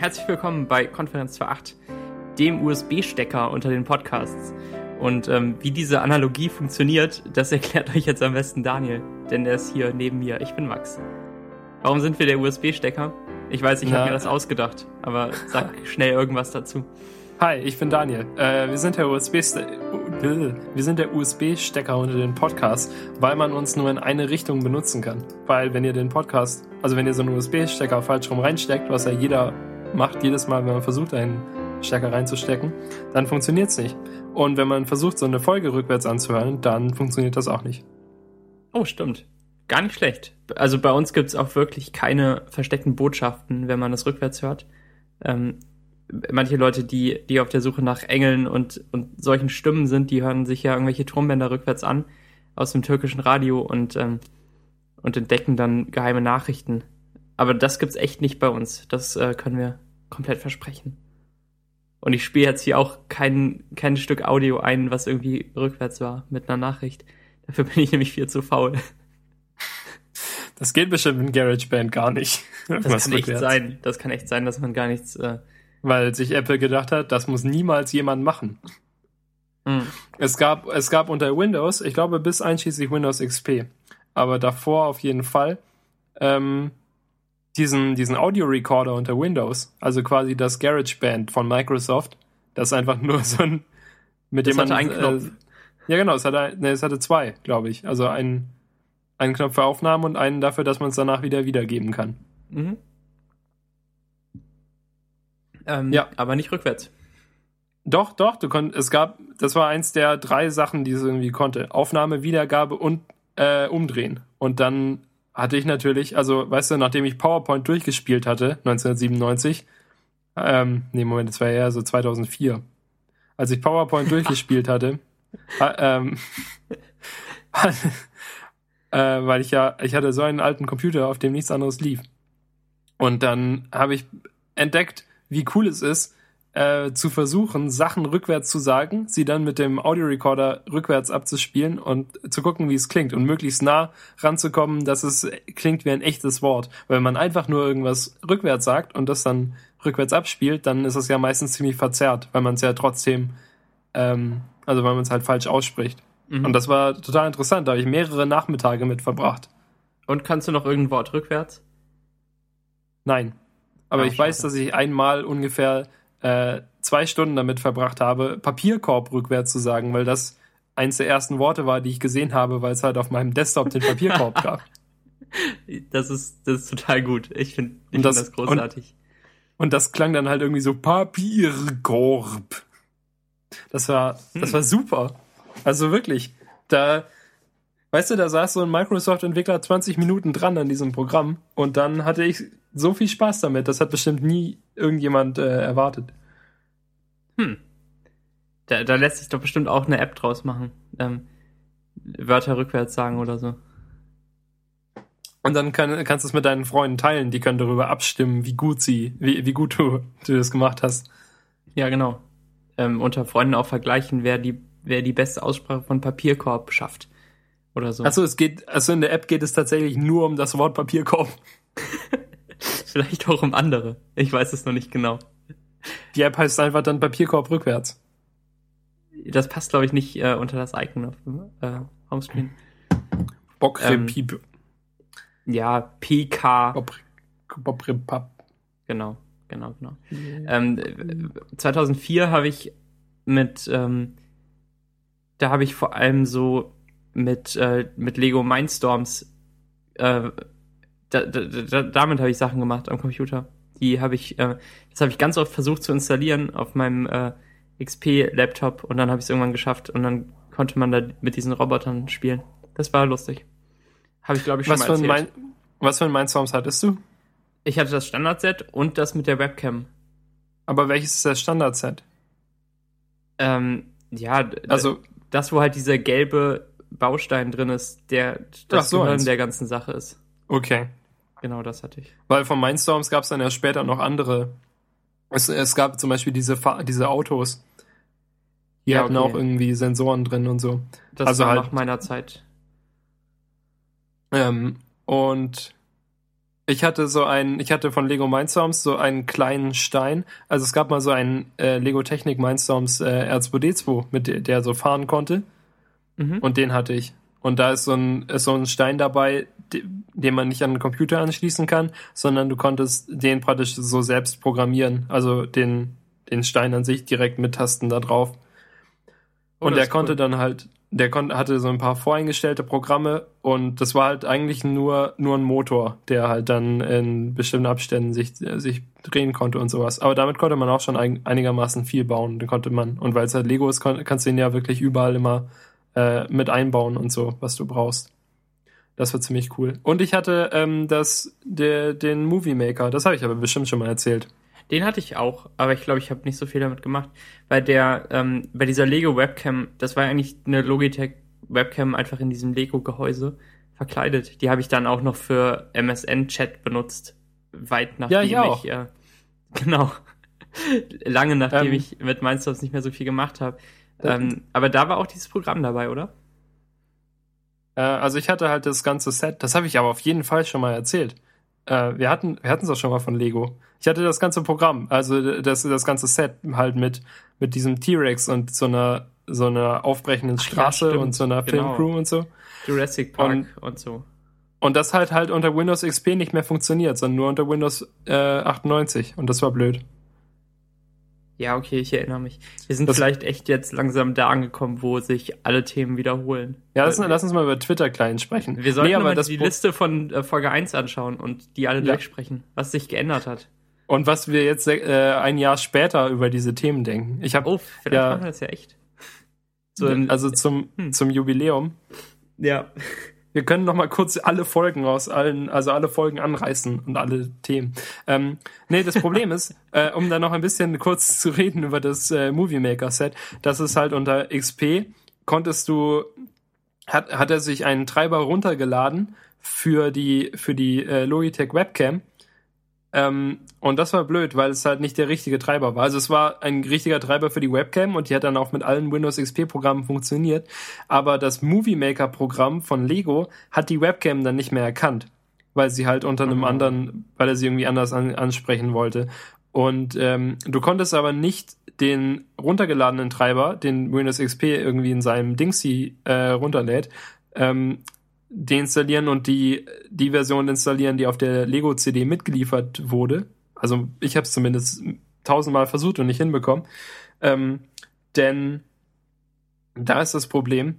herzlich willkommen bei Konferenz 2.8, dem USB-Stecker unter den Podcasts. Und ähm, wie diese Analogie funktioniert, das erklärt euch jetzt am besten Daniel, denn der ist hier neben mir. Ich bin Max. Warum sind wir der USB-Stecker? Ich weiß, ich habe mir das ausgedacht, aber sag schnell irgendwas dazu. Hi, ich bin Daniel. Äh, wir sind der USB wir sind der USB-Stecker unter den Podcasts, weil man uns nur in eine Richtung benutzen kann. Weil wenn ihr den Podcast, also wenn ihr so einen USB-Stecker falsch rum reinsteckt, was ja jeder macht jedes Mal, wenn man versucht, einen Stecker reinzustecken, dann funktioniert es nicht. Und wenn man versucht, so eine Folge rückwärts anzuhören, dann funktioniert das auch nicht. Oh, stimmt. Gar nicht schlecht. Also bei uns gibt es auch wirklich keine versteckten Botschaften, wenn man das rückwärts hört. Ähm, manche Leute, die, die auf der Suche nach Engeln und, und solchen Stimmen sind, die hören sich ja irgendwelche Turmbänder rückwärts an aus dem türkischen Radio und, ähm, und entdecken dann geheime Nachrichten. Aber das gibt's echt nicht bei uns. Das äh, können wir komplett versprechen. Und ich spiele jetzt hier auch kein, kein Stück Audio ein, was irgendwie rückwärts war mit einer Nachricht. Dafür bin ich nämlich viel zu faul. Das geht bestimmt in GarageBand gar nicht. Das kann echt sein. Das kann echt sein, dass man gar nichts. Äh Weil sich Apple gedacht hat, das muss niemals jemand machen. Mhm. Es gab, es gab unter Windows, ich glaube bis einschließlich Windows XP, aber davor auf jeden Fall, ähm, diesen, diesen Audio-Recorder unter Windows, also quasi das GarageBand von Microsoft, das ist einfach nur so ein, mit das dem man. Einen Knopf. Äh, ja, genau, es hatte, ne, es hatte zwei, glaube ich. Also einen, einen Knopf für Aufnahmen und einen dafür, dass man es danach wieder wiedergeben kann. Mhm. Ähm, ja. Aber nicht rückwärts. Doch, doch, du konntest, es gab, das war eins der drei Sachen, die es irgendwie konnte. Aufnahme, Wiedergabe und äh, umdrehen. Und dann hatte ich natürlich, also weißt du, nachdem ich PowerPoint durchgespielt hatte, 1997, ähm, nee, Moment, das war eher so 2004, als ich PowerPoint durchgespielt hatte, ähm, äh, weil ich ja, ich hatte so einen alten Computer, auf dem nichts anderes lief. Und dann habe ich entdeckt, wie cool es ist, äh, zu versuchen, Sachen rückwärts zu sagen, sie dann mit dem Audiorecorder rückwärts abzuspielen und zu gucken, wie es klingt und möglichst nah ranzukommen, dass es klingt wie ein echtes Wort. Weil wenn man einfach nur irgendwas rückwärts sagt und das dann rückwärts abspielt, dann ist es ja meistens ziemlich verzerrt, weil man es ja trotzdem, ähm, also weil man es halt falsch ausspricht. Mhm. Und das war total interessant, da habe ich mehrere Nachmittage mit verbracht. Und kannst du noch irgendein Wort rückwärts? Nein. Aber ja, ich weiß, dass ich einmal ungefähr äh, zwei Stunden damit verbracht habe, Papierkorb rückwärts zu sagen, weil das eins der ersten Worte war, die ich gesehen habe, weil es halt auf meinem Desktop den Papierkorb gab. Das ist, das ist total gut. Ich finde ich das, find das großartig. Und, und, das klang dann halt irgendwie so Papierkorb. Das war, hm. das war super. Also wirklich. Da, weißt du, da saß so ein Microsoft-Entwickler 20 Minuten dran an diesem Programm und dann hatte ich so viel Spaß damit. Das hat bestimmt nie irgendjemand äh, erwartet. Hm. Da, da lässt sich doch bestimmt auch eine App draus machen. Ähm, Wörter rückwärts sagen oder so. Und dann kann, kannst du es mit deinen Freunden teilen, die können darüber abstimmen, wie gut sie, wie, wie gut du, du das gemacht hast. Ja, genau. Ähm, unter Freunden auch vergleichen, wer die, wer die beste Aussprache von Papierkorb schafft. Oder so. Achso, es geht, also in der App geht es tatsächlich nur um das Wort Papierkorb. Vielleicht auch um andere. Ich weiß es noch nicht genau. Die App heißt einfach dann Papierkorb rückwärts. Das passt, glaube ich, nicht äh, unter das Icon auf dem äh, Homescreen. Bockrepiep. Ähm, ja, PK. Bobripap. Genau, genau, genau. Ähm, 2004 habe ich mit, ähm, da habe ich vor allem so mit, äh, mit Lego Mindstorms äh, da, da, da, damit habe ich Sachen gemacht am Computer. Die habe ich, äh, das habe ich ganz oft versucht zu installieren auf meinem äh, XP-Laptop und dann habe ich es irgendwann geschafft und dann konnte man da mit diesen Robotern spielen. Das war lustig. Habe ich, glaube ich, schon was mal erzählt. Für ein was für ein Mindstorms hattest du? Ich hatte das Standard-Set und das mit der Webcam. Aber welches ist das Standard-Set? Ähm, ja, also das, wo halt dieser gelbe Baustein drin ist, der das so, Gehirn der ganzen Sache ist. Okay. Genau, das hatte ich. Weil von Mindstorms gab es dann ja später noch andere. Es, es gab zum Beispiel diese, Fa diese Autos. Die ja, hatten okay. auch irgendwie Sensoren drin und so. Das also war halt, nach meiner Zeit. Ähm, und Ich hatte so einen, ich hatte von Lego Mindstorms so einen kleinen Stein. Also es gab mal so einen äh, Lego Technik Mindstorms äh, R2D2, mit der, der so fahren konnte. Mhm. Und den hatte ich. Und da ist so ein, ist so ein Stein dabei, den man nicht an den Computer anschließen kann, sondern du konntest den praktisch so selbst programmieren. Also den, den Stein an sich direkt mit Tasten da drauf. Oh, und der konnte cool. dann halt der konnte, hatte so ein paar voreingestellte Programme und das war halt eigentlich nur, nur ein Motor, der halt dann in bestimmten Abständen sich, sich drehen konnte und sowas. Aber damit konnte man auch schon ein, einigermaßen viel bauen. Den konnte man, und weil es halt Lego ist, kannst du ihn ja wirklich überall immer äh, mit einbauen und so, was du brauchst. Das war ziemlich cool. Und ich hatte ähm, das, der, den Movie Maker, das habe ich aber bestimmt schon mal erzählt. Den hatte ich auch, aber ich glaube, ich habe nicht so viel damit gemacht. Bei der, ähm, bei dieser Lego Webcam, das war eigentlich eine Logitech Webcam einfach in diesem Lego Gehäuse verkleidet. Die habe ich dann auch noch für MSN Chat benutzt, weit nachdem ja, ich, ich äh, genau lange nachdem ähm, ich mit Mindstorms nicht mehr so viel gemacht habe. Ähm, aber da war auch dieses Programm dabei, oder? Äh, also ich hatte halt das ganze Set. Das habe ich aber auf jeden Fall schon mal erzählt. Äh, wir hatten wir hatten es auch schon mal von Lego. Ich hatte das ganze Programm, also das das ganze Set halt mit mit diesem T-Rex und so einer so einer aufbrechenden Straße ja, und so einer genau. Filmcrew und so. Jurassic Park und, und, so. Und das halt halt unter Windows XP nicht mehr funktioniert, sondern nur unter Windows äh, 98 und das war blöd. Ja, okay, ich erinnere mich. Wir sind das vielleicht echt jetzt langsam da angekommen, wo sich alle Themen wiederholen. Ja, lass, lass uns mal über Twitter-Client sprechen. Wir sollten nee, aber die Liste von äh, Folge 1 anschauen und die alle ja. durchsprechen, was sich geändert hat. Und was wir jetzt äh, ein Jahr später über diese Themen denken. Ich hab, oh, vielleicht ja, machen wir das ja echt. So also zum, hm. zum Jubiläum. Ja. Wir können noch mal kurz alle Folgen aus allen, also alle Folgen anreißen und alle Themen. Ähm, nee, das Problem ist, äh, um da noch ein bisschen kurz zu reden über das äh, Movie Maker Set, das ist halt unter XP konntest du, hat, hat er sich einen Treiber runtergeladen für die, für die äh, Logitech Webcam ähm, und das war blöd, weil es halt nicht der richtige Treiber war. Also es war ein richtiger Treiber für die Webcam und die hat dann auch mit allen Windows XP Programmen funktioniert. Aber das Movie Maker Programm von Lego hat die Webcam dann nicht mehr erkannt, weil sie halt unter einem oh. anderen, weil er sie irgendwie anders an, ansprechen wollte. Und ähm, du konntest aber nicht den runtergeladenen Treiber, den Windows XP irgendwie in seinem Dingsy äh, runterlädt, ähm, deinstallieren und die, die Version installieren, die auf der Lego-CD mitgeliefert wurde. Also ich habe es zumindest tausendmal versucht und nicht hinbekommen. Ähm, denn da ist das Problem,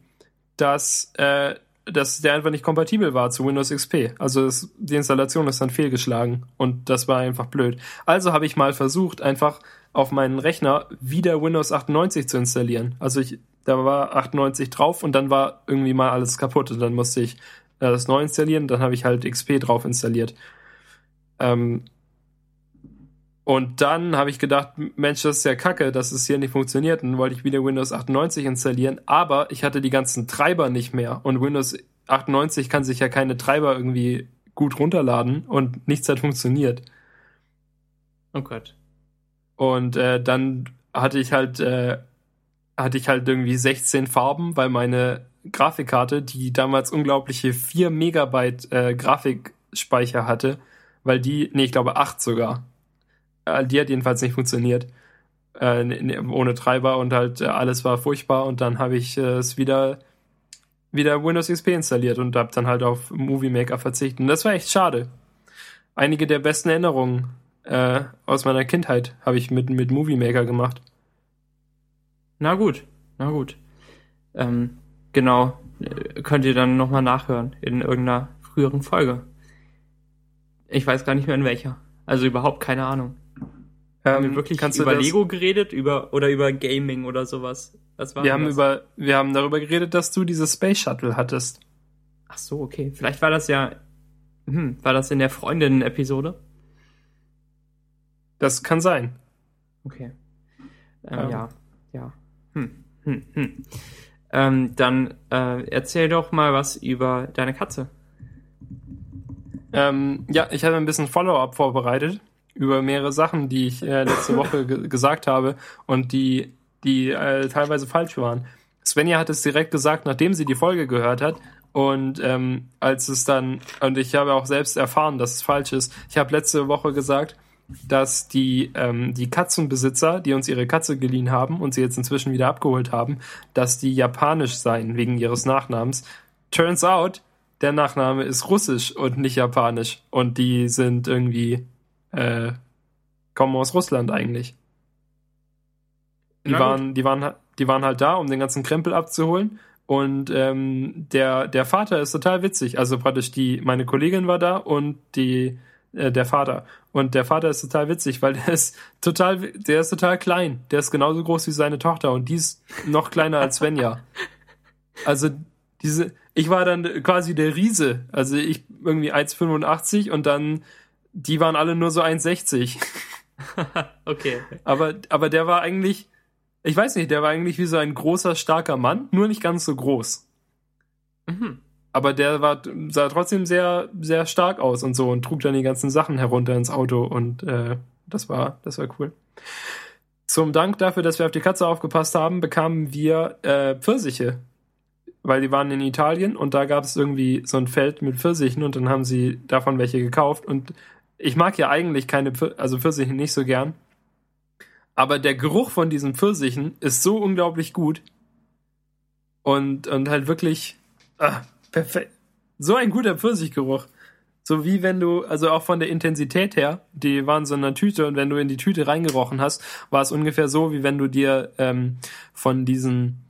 dass, äh, dass der einfach nicht kompatibel war zu Windows XP. Also das, die Installation ist dann fehlgeschlagen und das war einfach blöd. Also habe ich mal versucht, einfach auf meinen Rechner wieder Windows 98 zu installieren. Also ich da war 98 drauf und dann war irgendwie mal alles kaputt und dann musste ich äh, das neu installieren, dann habe ich halt XP drauf installiert. Ähm, und dann habe ich gedacht, Mensch, das ist ja kacke, dass es hier nicht funktioniert. Und dann wollte ich wieder Windows 98 installieren, aber ich hatte die ganzen Treiber nicht mehr. Und Windows 98 kann sich ja keine Treiber irgendwie gut runterladen und nichts hat funktioniert. Oh Gott. Und äh, dann hatte ich halt äh, hatte ich halt irgendwie 16 Farben, weil meine Grafikkarte, die damals unglaubliche 4 Megabyte äh, Grafikspeicher hatte, weil die, nee, ich glaube 8 sogar. Äh, die hat jedenfalls nicht funktioniert. Äh, ne, ne, ohne Treiber und halt äh, alles war furchtbar und dann habe ich äh, es wieder wieder Windows XP installiert und habe dann halt auf Movie Maker verzichtet. Und das war echt schade. Einige der besten Erinnerungen äh, aus meiner Kindheit habe ich mit, mit Movie Maker gemacht. Na gut, na gut. Ähm, genau, könnt ihr dann nochmal nachhören in irgendeiner früheren Folge. Ich weiß gar nicht mehr in welcher. Also überhaupt keine Ahnung. Ähm, haben wir wirklich über Lego geredet über oder über Gaming oder sowas? Was war wir haben das? über wir haben darüber geredet, dass du diese Space Shuttle hattest. Ach so, okay. Vielleicht war das ja hm, war das in der Freundinnen Episode? Das kann sein. Okay. Ähm, ähm. Ja, ja. Hm, hm, hm. Ähm, dann äh, erzähl doch mal was über deine Katze. Ähm, ja, ich habe ein bisschen Follow-up vorbereitet über mehrere Sachen, die ich äh, letzte Woche gesagt habe und die, die äh, teilweise falsch waren. Svenja hat es direkt gesagt, nachdem sie die Folge gehört hat Und ähm, als es dann, und ich habe auch selbst erfahren, dass es falsch ist. Ich habe letzte Woche gesagt, dass die, ähm, die Katzenbesitzer, die uns ihre Katze geliehen haben und sie jetzt inzwischen wieder abgeholt haben, dass die japanisch seien wegen ihres Nachnamens. Turns out, der Nachname ist russisch und nicht japanisch. Und die sind irgendwie, äh, kommen aus Russland eigentlich. Die waren, die waren, die waren halt da, um den ganzen Krempel abzuholen. Und ähm, der, der Vater ist total witzig. Also praktisch die, meine Kollegin war da und die, äh, der Vater. Und der Vater ist total witzig, weil der ist total, der ist total klein. Der ist genauso groß wie seine Tochter und die ist noch kleiner als Svenja. Also diese, ich war dann quasi der Riese. Also ich irgendwie 1,85 und dann, die waren alle nur so 1,60. okay. Aber, aber der war eigentlich, ich weiß nicht, der war eigentlich wie so ein großer, starker Mann, nur nicht ganz so groß. Mhm. Aber der war, sah trotzdem sehr, sehr stark aus und so und trug dann die ganzen Sachen herunter ins Auto und äh, das war, das war cool. Zum Dank dafür, dass wir auf die Katze aufgepasst haben, bekamen wir äh, Pfirsiche. Weil die waren in Italien und da gab es irgendwie so ein Feld mit Pfirsichen und dann haben sie davon welche gekauft. Und ich mag ja eigentlich keine, Pfir also Pfirsiche nicht so gern. Aber der Geruch von diesen Pfirsichen ist so unglaublich gut. Und, und halt wirklich ah, perfekt. So ein guter Pfirsichgeruch. So wie wenn du, also auch von der Intensität her, die waren so in einer Tüte und wenn du in die Tüte reingerochen hast, war es ungefähr so, wie wenn du dir ähm, von diesen,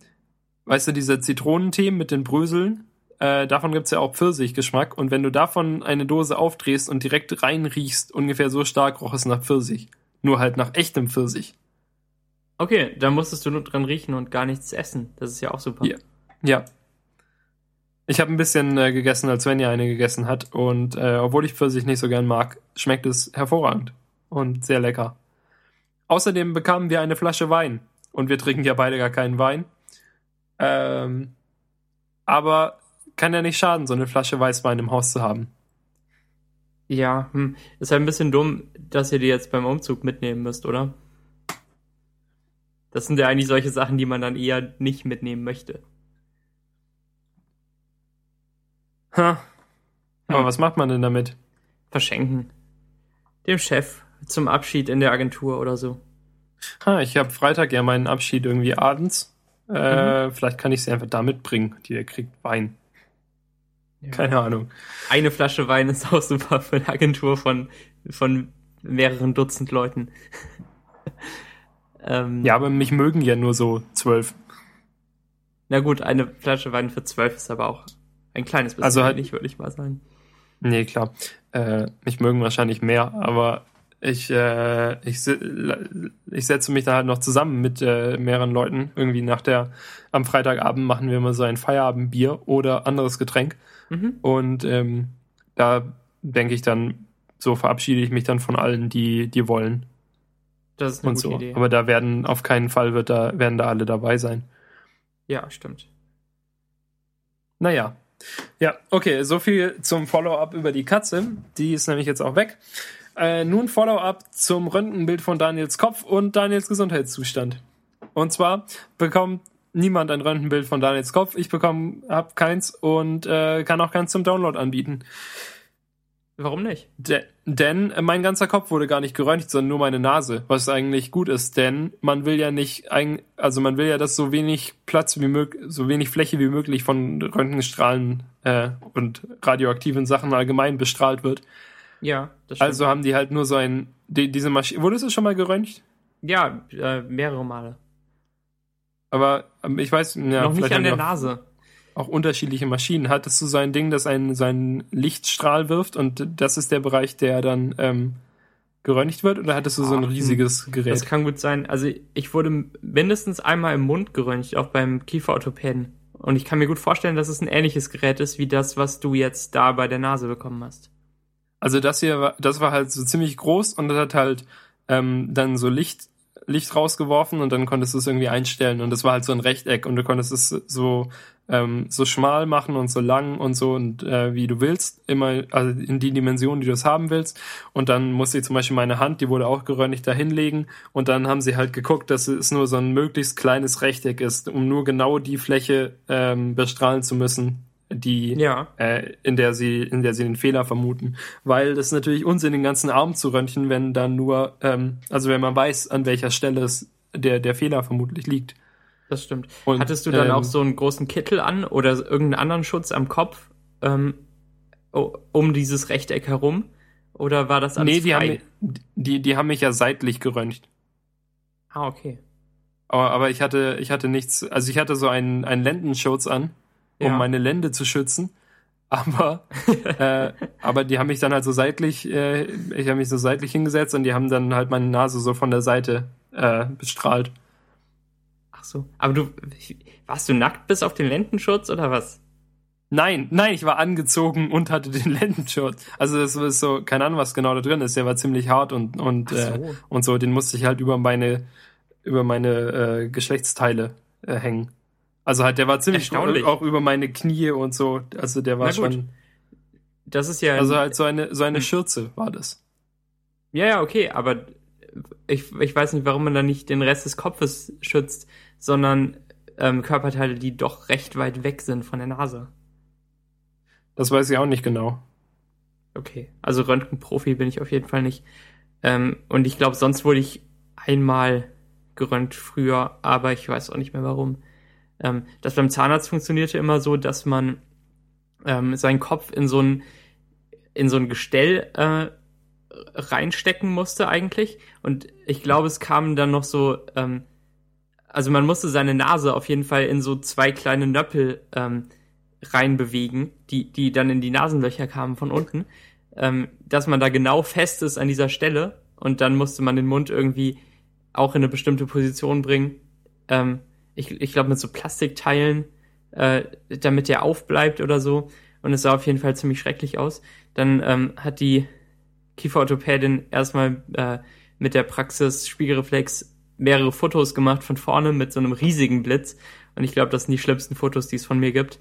weißt du, dieser Zitronentee mit den Bröseln, äh, davon gibt's ja auch Pfirsichgeschmack und wenn du davon eine Dose aufdrehst und direkt reinriechst, ungefähr so stark roch es nach Pfirsich. Nur halt nach echtem Pfirsich. Okay, da musstest du nur dran riechen und gar nichts essen. Das ist ja auch super. Ja. Ja. Ich habe ein bisschen äh, gegessen, als Svenja eine gegessen hat. Und äh, obwohl ich Pfirsich nicht so gern mag, schmeckt es hervorragend und sehr lecker. Außerdem bekamen wir eine Flasche Wein. Und wir trinken ja beide gar keinen Wein. Ähm, aber kann ja nicht schaden, so eine Flasche Weißwein im Haus zu haben. Ja, hm. ist halt ein bisschen dumm, dass ihr die jetzt beim Umzug mitnehmen müsst, oder? Das sind ja eigentlich solche Sachen, die man dann eher nicht mitnehmen möchte. Ha. Aber hm. was macht man denn damit? Verschenken. Dem Chef zum Abschied in der Agentur oder so. Ha, ich habe Freitag ja meinen Abschied irgendwie abends. Äh, mhm. Vielleicht kann ich sie einfach da mitbringen. Die kriegt Wein. Ja. Keine Ahnung. Eine Flasche Wein ist auch super für eine Agentur von, von mehreren Dutzend Leuten. ähm, ja, aber mich mögen ja nur so zwölf. Na gut, eine Flasche Wein für zwölf ist aber auch ein kleines bisschen also halt, nicht, würde ich mal sagen. Nee, klar. Äh, mich mögen wahrscheinlich mehr, aber ich, äh, ich, ich setze mich da halt noch zusammen mit äh, mehreren Leuten. Irgendwie nach der, am Freitagabend machen wir immer so ein Feierabendbier oder anderes Getränk. Mhm. Und ähm, da denke ich dann, so verabschiede ich mich dann von allen, die, die wollen. Das ist eine und gute so. Idee. Aber da werden auf keinen Fall wird da, werden da alle dabei sein. Ja, stimmt. Naja. Ja, okay, so viel zum Follow-up über die Katze. Die ist nämlich jetzt auch weg. Äh, nun Follow-up zum Röntgenbild von Daniels Kopf und Daniels Gesundheitszustand. Und zwar bekommt niemand ein Röntgenbild von Daniels Kopf. Ich bekomme, hab keins und äh, kann auch keins zum Download anbieten. Warum nicht? De denn mein ganzer Kopf wurde gar nicht geröntgt, sondern nur meine Nase, was eigentlich gut ist, denn man will ja nicht, also man will ja, dass so wenig Platz wie möglich, so wenig Fläche wie möglich von Röntgenstrahlen äh, und radioaktiven Sachen allgemein bestrahlt wird. Ja, das stimmt. Also haben die halt nur so ein, die, diese Maschine, wurdest du schon mal geröntgt? Ja, äh, mehrere Male. Aber ähm, ich weiß, ja, noch nicht an der Nase. Auch unterschiedliche Maschinen. Hattest du so ein Ding, das einen, so einen Lichtstrahl wirft und das ist der Bereich, der dann ähm, geröntgt wird? Oder hattest du so ein riesiges Gerät? Das kann gut sein. Also ich wurde mindestens einmal im Mund geröntgt, auch beim Kieferorthopäden. Und ich kann mir gut vorstellen, dass es ein ähnliches Gerät ist wie das, was du jetzt da bei der Nase bekommen hast. Also das hier war, das war halt so ziemlich groß und das hat halt ähm, dann so Licht Licht rausgeworfen und dann konntest du es irgendwie einstellen und das war halt so ein Rechteck und du konntest es so ähm, so schmal machen und so lang und so und äh, wie du willst, immer also in die Dimension, die du es haben willst und dann musste ich zum Beispiel meine Hand, die wurde auch geröntgt, da hinlegen und dann haben sie halt geguckt, dass es nur so ein möglichst kleines Rechteck ist, um nur genau die Fläche ähm, bestrahlen zu müssen, die Ja. äh, in der sie in der sie den Fehler vermuten, weil das ist natürlich Unsinn den ganzen Arm zu röntgen, wenn dann nur ähm, also wenn man weiß an welcher Stelle es der der Fehler vermutlich liegt. Das stimmt. Und, Hattest du dann ähm, auch so einen großen Kittel an oder irgendeinen anderen Schutz am Kopf ähm, um dieses Rechteck herum? Oder war das alles Nee, die frei? haben die die haben mich ja seitlich geröntgt. ah, okay. Aber, aber ich hatte ich hatte nichts, also ich hatte so einen einen Lendenschutz an, um Ja. meine Lende zu schützen. Aber äh, aber die haben mich dann halt so seitlich, äh, ich habe mich so seitlich hingesetzt und die haben dann halt meine Nase so von der Seite äh, bestrahlt. Ach so. Aber du, warst du nackt bis auf den Lendenschutz oder was? Nein, nein, ich war angezogen und hatte den Lendenschutz. Also das ist so, keine Ahnung, was genau da drin ist. Der war ziemlich hart und und so. äh, und so. Den musste ich halt über meine über meine äh, Geschlechtsteile äh, hängen. Also halt, der war ziemlich auch über meine Knie und so. Also der war schon. Das ist ja. Also halt so eine so eine Hm. Schürze war das. ja, ja, okay, aber ich, ich weiß nicht, warum man da nicht den Rest des Kopfes schützt, sondern ähm, Körperteile, die doch recht weit weg sind von der Nase. Das weiß ich auch nicht genau. Okay, also Röntgenprofi bin ich auf jeden Fall nicht. Ähm, und ich glaube, sonst wurde ich einmal geröntgt früher, aber ich weiß auch nicht mehr warum. Ähm, das beim Zahnarzt funktionierte immer so, dass man ähm, seinen Kopf in so ein in so ein Gestell äh, reinstecken musste eigentlich. Und ich glaube, es kamen dann noch so, ähm, also man musste seine Nase auf jeden Fall in so zwei kleine Nöppel ähm, reinbewegen, die, die dann in die Nasenlöcher kamen von unten, ähm, dass man da genau fest ist an dieser Stelle und dann musste man den Mund irgendwie auch in eine bestimmte Position bringen. Ähm, ich ich glaube mit so Plastikteilen, äh, damit der aufbleibt oder so. Und es sah auf jeden Fall ziemlich schrecklich aus. Dann ähm, hat die Kieferorthopädin erstmal äh, mit der Praxis Spiegelreflex mehrere Fotos gemacht von vorne mit so einem riesigen Blitz. Und ich glaube, das sind die schlimmsten Fotos, die es von mir gibt.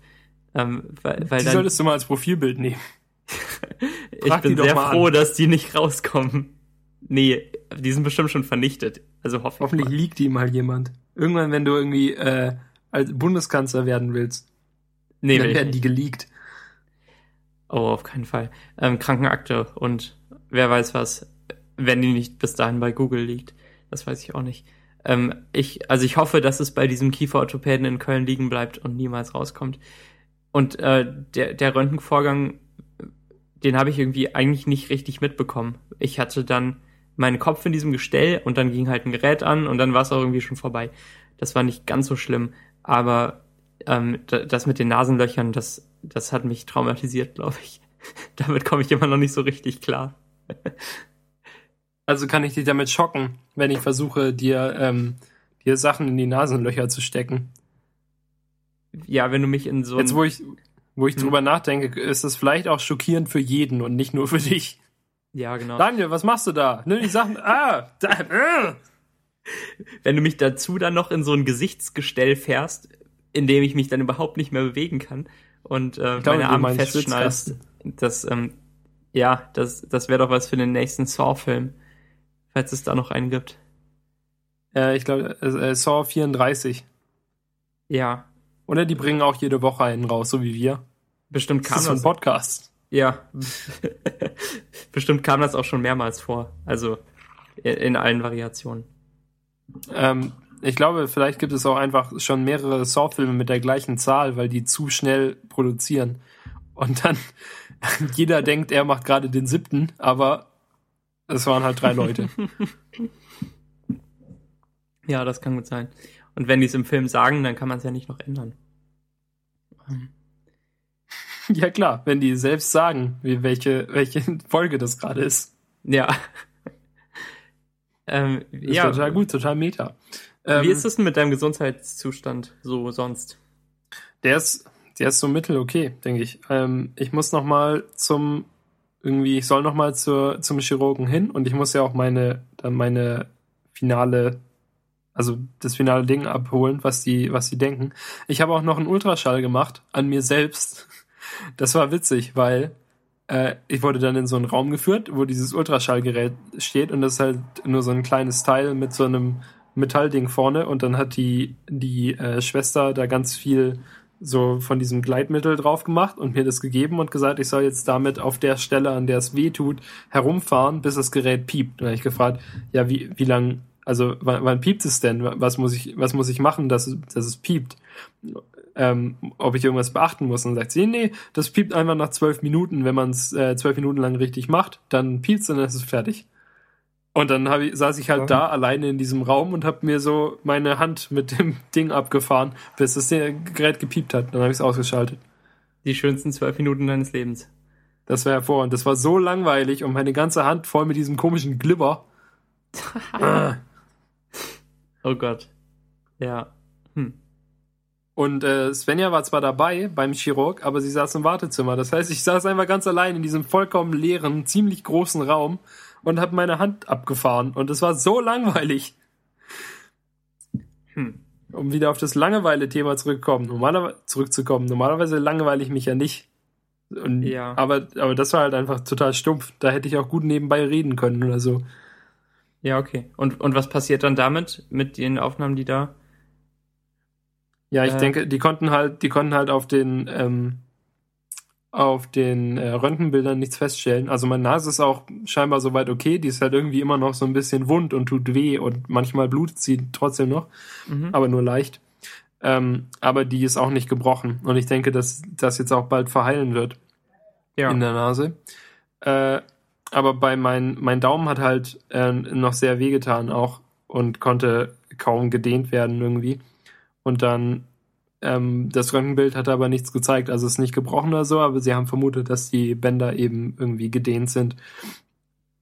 Ähm, weil, weil Die dann, solltest du mal als Profilbild nehmen. ich bin sehr froh, an. dass die nicht rauskommen. Nee, die sind bestimmt schon vernichtet. Also hoffe ich Hoffentlich mal. liegt die mal jemand. Irgendwann, wenn du irgendwie äh, als Bundeskanzler werden willst, Nee, dann will ich werden die geleakt. Oh, auf keinen Fall. Ähm, Krankenakte und wer weiß was, wenn die nicht bis dahin bei Google liegt. Das weiß ich auch nicht. Ähm, ich, also ich hoffe, dass es bei diesem Kieferorthopäden in Köln liegen bleibt und niemals rauskommt. Und äh, der, der Röntgenvorgang, den habe ich irgendwie eigentlich nicht richtig mitbekommen. Ich hatte dann meinen Kopf in diesem Gestell und dann ging halt ein Gerät an und dann war es auch irgendwie schon vorbei. Das war nicht ganz so schlimm, aber ähm, da- das mit den Nasenlöchern, das, das hat mich traumatisiert, glaube ich. Damit komme ich immer noch nicht so richtig klar. Also kann ich dich damit schocken, wenn ich versuche, dir, ähm, dir Sachen in die Nasenlöcher zu stecken. Ja, wenn du mich in so Jetzt, wo ich, wo ich Hm. drüber nachdenke, ist es vielleicht auch schockierend für jeden und nicht nur für dich. ja genau, Daniel, was machst du da? Nimm die Sachen. Ah, da, äh. wenn du mich dazu dann noch in so ein Gesichtsgestell fährst, in dem ich mich dann überhaupt nicht mehr bewegen kann und äh, Ich glaube, meine Arme Schwitzkasten. das ähm, ja, das das wäre doch was für den nächsten Saw-Film, falls es da noch einen gibt. Äh, ich glaube, äh, Saw 34. Ja, Oder die bringen auch jede Woche einen raus, so wie wir. bestimmt Das kam ist so ein das. Podcast. Ja, bestimmt kam das auch schon mehrmals vor. Also in, in allen Variationen. Ähm, ich glaube, vielleicht gibt es auch einfach schon mehrere Saw-Filme mit der gleichen Zahl, weil die zu schnell produzieren. Und dann jeder denkt, er macht gerade den siebten, aber es waren halt drei Leute. Ja, das kann gut sein. Und wenn die es im Film sagen, dann kann man es ja nicht noch ändern. Ähm, ja klar, wenn die selbst sagen, wie welche, welche Folge das gerade ist. Ja. ähm, Ist ja, total gut, total meta. Ähm, Wie ist es denn mit deinem Gesundheitszustand so sonst? Der ist, der ist so mittel okay, denke ich. Ähm, ich muss noch mal zum irgendwie, ich soll noch mal zur, zum Chirurgen hin und ich muss ja auch meine, dann meine finale, also das finale Ding abholen, was die, was die denken. Ich habe auch noch einen Ultraschall gemacht an mir selbst. Das war witzig, weil äh, ich wurde dann in so einen Raum geführt, wo dieses Ultraschallgerät steht und das ist halt nur so ein kleines Teil mit so einem Metallding vorne und dann hat die, die äh, Schwester da ganz viel so von diesem Gleitmittel drauf gemacht und mir das gegeben und gesagt, ich soll jetzt damit auf der Stelle, an der es weh tut, herumfahren, bis das Gerät piept. Und habe ich gefragt, ja, wie, wie lang, also wann, wann piept es denn? Was muss ich, was muss ich machen, dass, dass es piept? Ähm, ob ich irgendwas beachten muss. Und dann sagt sie, nee, das piept einfach nach zwölf Minuten. Wenn man es äh, zwölf Minuten lang richtig macht, dann piept es und dann ist es fertig. Und dann hab ich, saß ich halt ja. da alleine in diesem Raum und habe mir so meine Hand mit dem Ding abgefahren, bis das Gerät gepiept hat. Dann habe ich es ausgeschaltet. Die schönsten zwölf Minuten deines Lebens. Das war hervorragend. Das war so langweilig und meine ganze Hand voll mit diesem komischen Glibber. oh Gott. Ja. Hm. Und äh, Svenja war zwar dabei beim Chirurg, aber sie saß im Wartezimmer. Das heißt, ich saß einfach ganz allein in diesem vollkommen leeren, ziemlich großen Raum und habe meine Hand abgefahren. Und es war so langweilig. Hm. Um wieder auf das Langeweile-Thema zurückzukommen. Normalerweise, zurückzukommen. Normalerweise langweile ich mich ja nicht. Und, ja. Aber, aber das war halt einfach total stumpf. Da hätte ich auch gut nebenbei reden können oder so. Ja, okay. Und, und was passiert dann damit, mit den Aufnahmen, die da? Ja, ich äh, denke, die konnten halt, die konnten halt auf den, ähm, auf den äh, Röntgenbildern nichts feststellen. Also meine Nase ist auch scheinbar soweit okay. Die ist halt irgendwie immer noch so ein bisschen wund und tut weh und manchmal blutet sie trotzdem noch, mhm. aber nur leicht. Ähm, aber die ist auch nicht gebrochen. Und ich denke, dass das jetzt auch bald verheilen wird ja. in der Nase. Äh, aber bei mein, mein Daumen hat halt äh, noch sehr wehgetan auch und konnte kaum gedehnt werden irgendwie. Und dann ähm, das Röntgenbild hat aber nichts gezeigt, also es ist nicht gebrochen oder so, aber sie haben vermutet, dass die Bänder eben irgendwie gedehnt sind.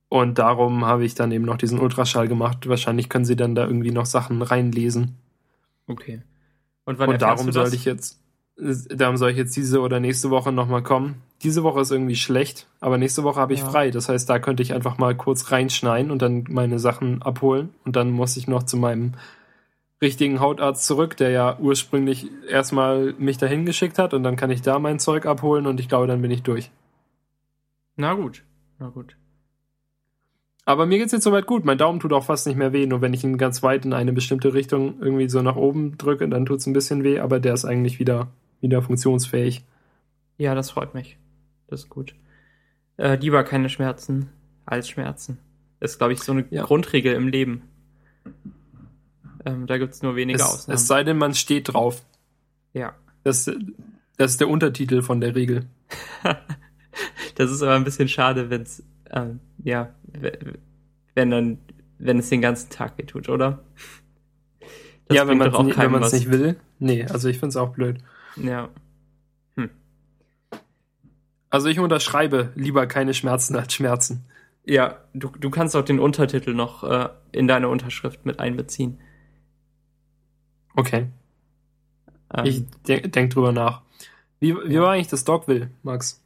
Und darum habe ich dann eben noch diesen Ultraschall gemacht. Wahrscheinlich können sie dann da irgendwie noch Sachen reinlesen. Okay. Und, wann Und darum soll ich jetzt, darum soll ich jetzt diese oder nächste Woche nochmal kommen. Diese Woche ist irgendwie schlecht, aber nächste Woche habe ich ja. frei. Das heißt, da könnte ich einfach mal kurz reinschneiden und dann meine Sachen abholen. Und dann muss ich noch zu meinem richtigen Hautarzt zurück, der ja ursprünglich erstmal mich dahin geschickt hat und dann kann ich da mein Zeug abholen und ich glaube, dann bin ich durch. Na gut, na gut. Aber mir geht's jetzt soweit gut. Mein Daumen tut auch fast nicht mehr weh. Nur wenn ich ihn ganz weit in eine bestimmte Richtung irgendwie so nach oben drücke, dann tut's ein bisschen weh. Aber der ist eigentlich wieder, wieder funktionsfähig. Ja, das freut mich. Das ist gut. Äh, lieber keine Schmerzen als Schmerzen. Das ist, glaube ich, so eine ja. Grundregel im Leben. Ähm, da gibt es nur wenige es, Ausnahmen. Es sei denn, man steht drauf. Ja. Das, das ist der Untertitel von der Regel. das ist aber ein bisschen schade, wenn es, ähm, ja, wenn dann, wenn es den ganzen Tag geht tut, oder? Das ja, wenn man es nicht will. Nee, also ich finde es auch blöd. Ja. Hm. Also ich unterschreibe lieber keine Schmerzen als Schmerzen. Ja, du, du kannst auch den Untertitel noch äh, in deine Unterschrift mit einbeziehen. Okay. Ähm, ich denke denk drüber nach. Wie, wie ja. war eigentlich das Dogville, Max?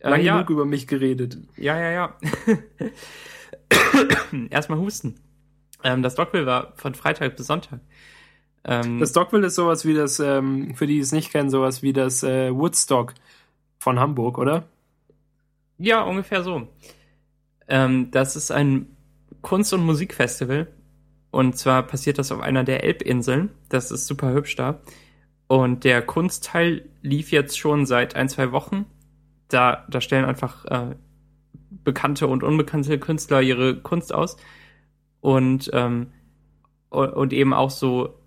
Lang äh, ja. genug über mich geredet. Ja, ja, ja. Erstmal husten. Ähm, das Dogville war von Freitag bis Sonntag. Ähm, das Dogville ist sowas wie das, ähm, für die, die es nicht kennen, sowas wie das äh, Woodstock von Hamburg, oder? Ja, ungefähr so. Ähm, das ist ein Kunst- und Musikfestival und zwar passiert das auf einer der Elbinseln. Das ist super hübsch da. Und der Kunstteil lief jetzt schon seit ein, zwei Wochen. Da, da stellen einfach äh, bekannte und unbekannte Künstler ihre Kunst aus. Und, ähm, und eben auch so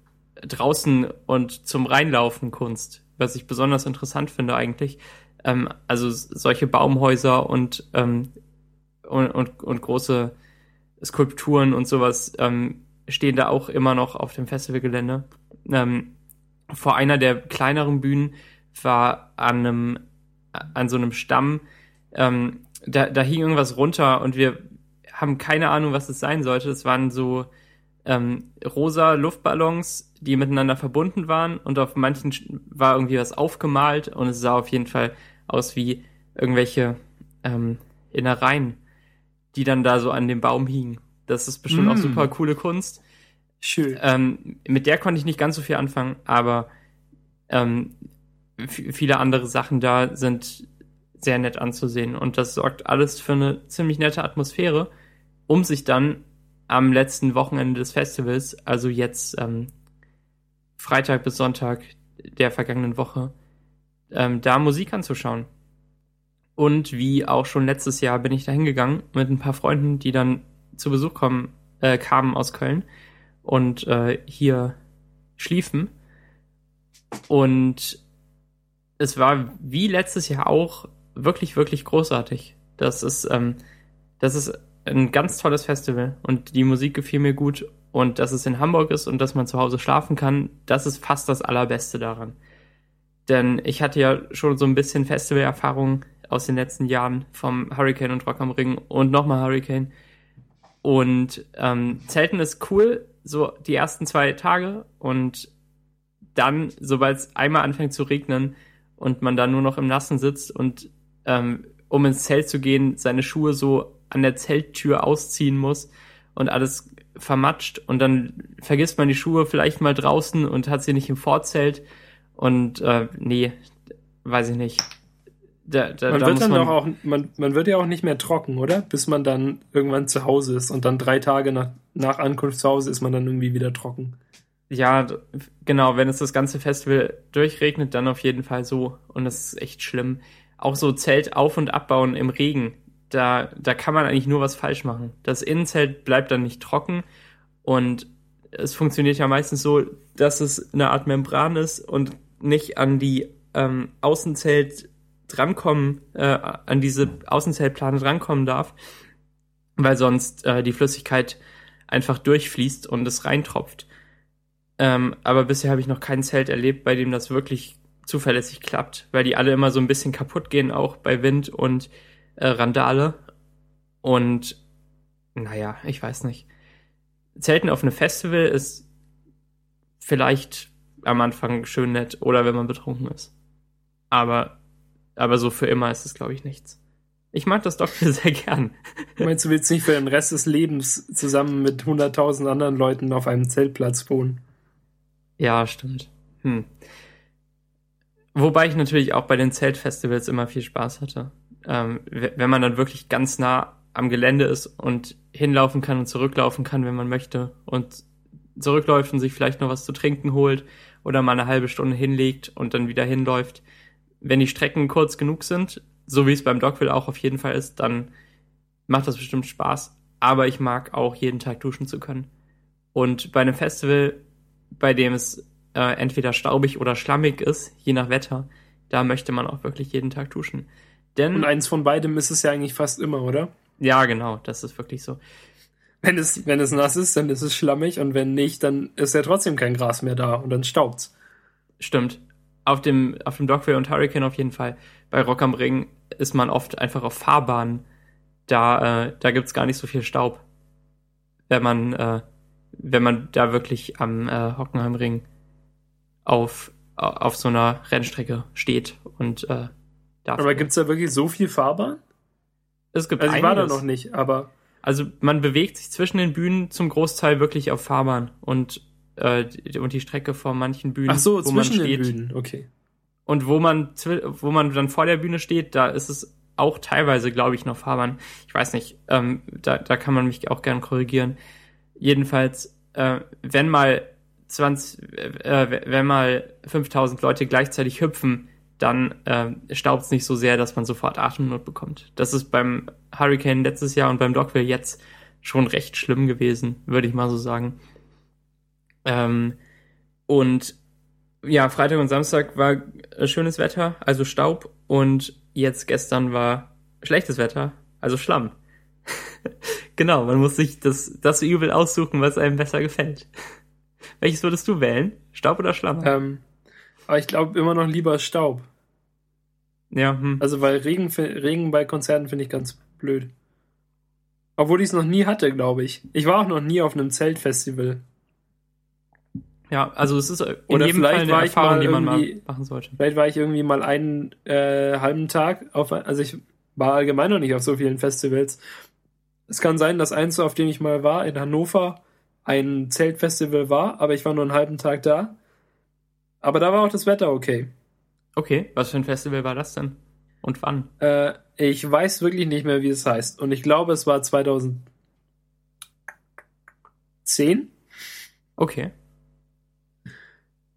draußen und zum Reinlaufen Kunst, was ich besonders interessant finde eigentlich. Ähm, also solche Baumhäuser und, ähm, und, und, und große Skulpturen und sowas ähm, stehen da auch immer noch auf dem Festivalgelände. Ähm, vor einer der kleineren Bühnen war an einem, an so einem Stamm, ähm, da, da hing irgendwas runter und wir haben keine Ahnung, was es sein sollte. Es waren so ähm, rosa Luftballons, die miteinander verbunden waren und auf manchen war irgendwie was aufgemalt und es sah auf jeden Fall aus wie irgendwelche ähm, Innereien, die dann da so an dem Baum hingen. Das ist bestimmt mm. auch super coole Kunst. Schön. Ähm, mit der konnte ich nicht ganz so viel anfangen, aber ähm, viele andere Sachen da sind sehr nett anzusehen und das sorgt alles für eine ziemlich nette Atmosphäre, um sich dann am letzten Wochenende des Festivals, also jetzt ähm, Freitag bis Sonntag, der vergangenen Woche, ähm, da Musik anzuschauen. Und wie auch schon letztes Jahr bin ich da hingegangen mit ein paar Freunden, die dann zu Besuch kommen, äh, kamen aus Köln und äh, hier schliefen. Und es war wie letztes Jahr auch wirklich, wirklich großartig. Das ist, ähm, das ist ein ganz tolles Festival und die Musik gefiel mir gut und dass es in Hamburg ist und dass man zu Hause schlafen kann, das ist fast das Allerbeste daran. Denn ich hatte ja schon so ein bisschen Festivalerfahrung aus den letzten Jahren vom Hurricane und Rock am Ring und nochmal Hurricane. Und ähm, Zelten ist cool, so die ersten zwei Tage und dann, sobald es einmal anfängt zu regnen und man dann nur noch im Nassen sitzt und ähm, um ins Zelt zu gehen, seine Schuhe so an der Zelttür ausziehen muss und alles vermatscht und dann vergisst man die Schuhe vielleicht mal draußen und hat sie nicht im Vorzelt und äh, nee, weiß ich nicht. Da, da, man da wird dann man, doch auch, man, man wird ja auch nicht mehr trocken, oder? Bis man dann irgendwann zu Hause ist und dann drei Tage nach, nach Ankunft zu Hause ist man dann irgendwie wieder trocken. Ja, genau, wenn es das ganze Festival durchregnet, dann auf jeden Fall so. Und das ist echt schlimm. Auch so Zelt auf- und abbauen im Regen. Da, da kann man eigentlich nur was falsch machen. Das Innenzelt bleibt dann nicht trocken und es funktioniert ja meistens so, dass es eine Art Membran ist und nicht an die ähm, Außenzelt drankommen, äh, an diese Außenzeltplane drankommen darf, weil sonst äh, die Flüssigkeit einfach durchfließt und es reintropft. Ähm, aber bisher habe ich noch kein Zelt erlebt, bei dem das wirklich zuverlässig klappt, weil die alle immer so ein bisschen kaputt gehen, auch bei Wind und äh, Randale. Und naja, ich weiß nicht. Zelten auf einem Festival ist vielleicht am Anfang schön nett oder wenn man betrunken ist. Aber, aber so für immer ist es, glaube ich, nichts. Ich mag das doch sehr gern. Meinst du, willst nicht für den Rest des Lebens zusammen mit 100.000 anderen Leuten auf einem Zeltplatz wohnen? Ja, stimmt. Hm. Wobei ich natürlich auch bei den Zeltfestivals immer viel Spaß hatte. Ähm, wenn man dann wirklich ganz nah am Gelände ist und hinlaufen kann und zurücklaufen kann, wenn man möchte und zurückläuft und sich vielleicht noch was zu trinken holt oder mal eine halbe Stunde hinlegt und dann wieder hinläuft. Wenn die Strecken kurz genug sind, so wie es beim Dogville auch auf jeden Fall ist, dann macht das bestimmt Spaß. Aber ich mag auch jeden Tag duschen zu können. Und bei einem Festival bei dem es äh, entweder staubig oder schlammig ist, je nach Wetter, da möchte man auch wirklich jeden Tag duschen. Denn, Und eins von beidem ist es ja eigentlich fast immer, oder? Ja, genau, das ist wirklich so. Wenn es, wenn es nass ist, dann ist es schlammig und wenn nicht, dann ist ja trotzdem kein Gras mehr da und dann staubt's. Stimmt. Auf dem, auf dem Dogville und Hurricane auf jeden Fall. Bei Rock am Ring ist man oft einfach auf Fahrbahnen. Da, äh, da gibt's gar nicht so viel Staub. Wenn man, äh, wenn man da wirklich am äh, Hockenheimring auf, auf so einer Rennstrecke steht und äh, Aber gibt es da wirklich so viel Fahrbahn? Es gibt Also ich war da noch nicht, aber. Also man bewegt sich zwischen den Bühnen zum Großteil wirklich auf Fahrbahn und, äh, und die Strecke vor manchen Bühnen, Ach so, wo zwischen man steht. Den Bühnen, okay. Und wo man, wo man dann vor der Bühne steht, da ist es auch teilweise, glaube ich, noch Fahrbahn. Ich weiß nicht, ähm, da, da kann man mich auch gern korrigieren. Jedenfalls, äh, wenn mal 20, äh, wenn mal 5000 Leute gleichzeitig hüpfen, dann äh, staubt es nicht so sehr, dass man sofort Atemnot bekommt. Das ist beim Hurricane letztes Jahr und beim Dogville jetzt schon recht schlimm gewesen, würde ich mal so sagen. Ähm, und ja, Freitag und Samstag war schönes Wetter, also Staub, und jetzt gestern war schlechtes Wetter, also Schlamm. Genau, man muss sich das, das Übel aussuchen, was einem besser gefällt. Welches würdest du wählen? Staub oder Schlamm? Ähm, aber ich glaube immer noch lieber Staub. Ja. Hm. Also weil Regen, Regen bei Konzerten finde ich ganz blöd. Obwohl ich es noch nie hatte, glaube ich. Ich war auch noch nie auf einem Zeltfestival. Ja, also es ist in Oder jedem vielleicht Fall eine war Erfahrung, die man mal machen sollte. Vielleicht war ich irgendwie mal einen äh, halben Tag auf, also ich war allgemein noch nicht auf so vielen Festivals es kann sein, dass eins, auf dem ich mal war, in Hannover, ein Zeltfestival war, aber ich war nur einen halben Tag da. Aber da war auch das Wetter okay. Okay, was für ein Festival war das denn? Und wann? Äh, ich weiß wirklich nicht mehr, wie es heißt. Und ich glaube, es war 2010. Okay.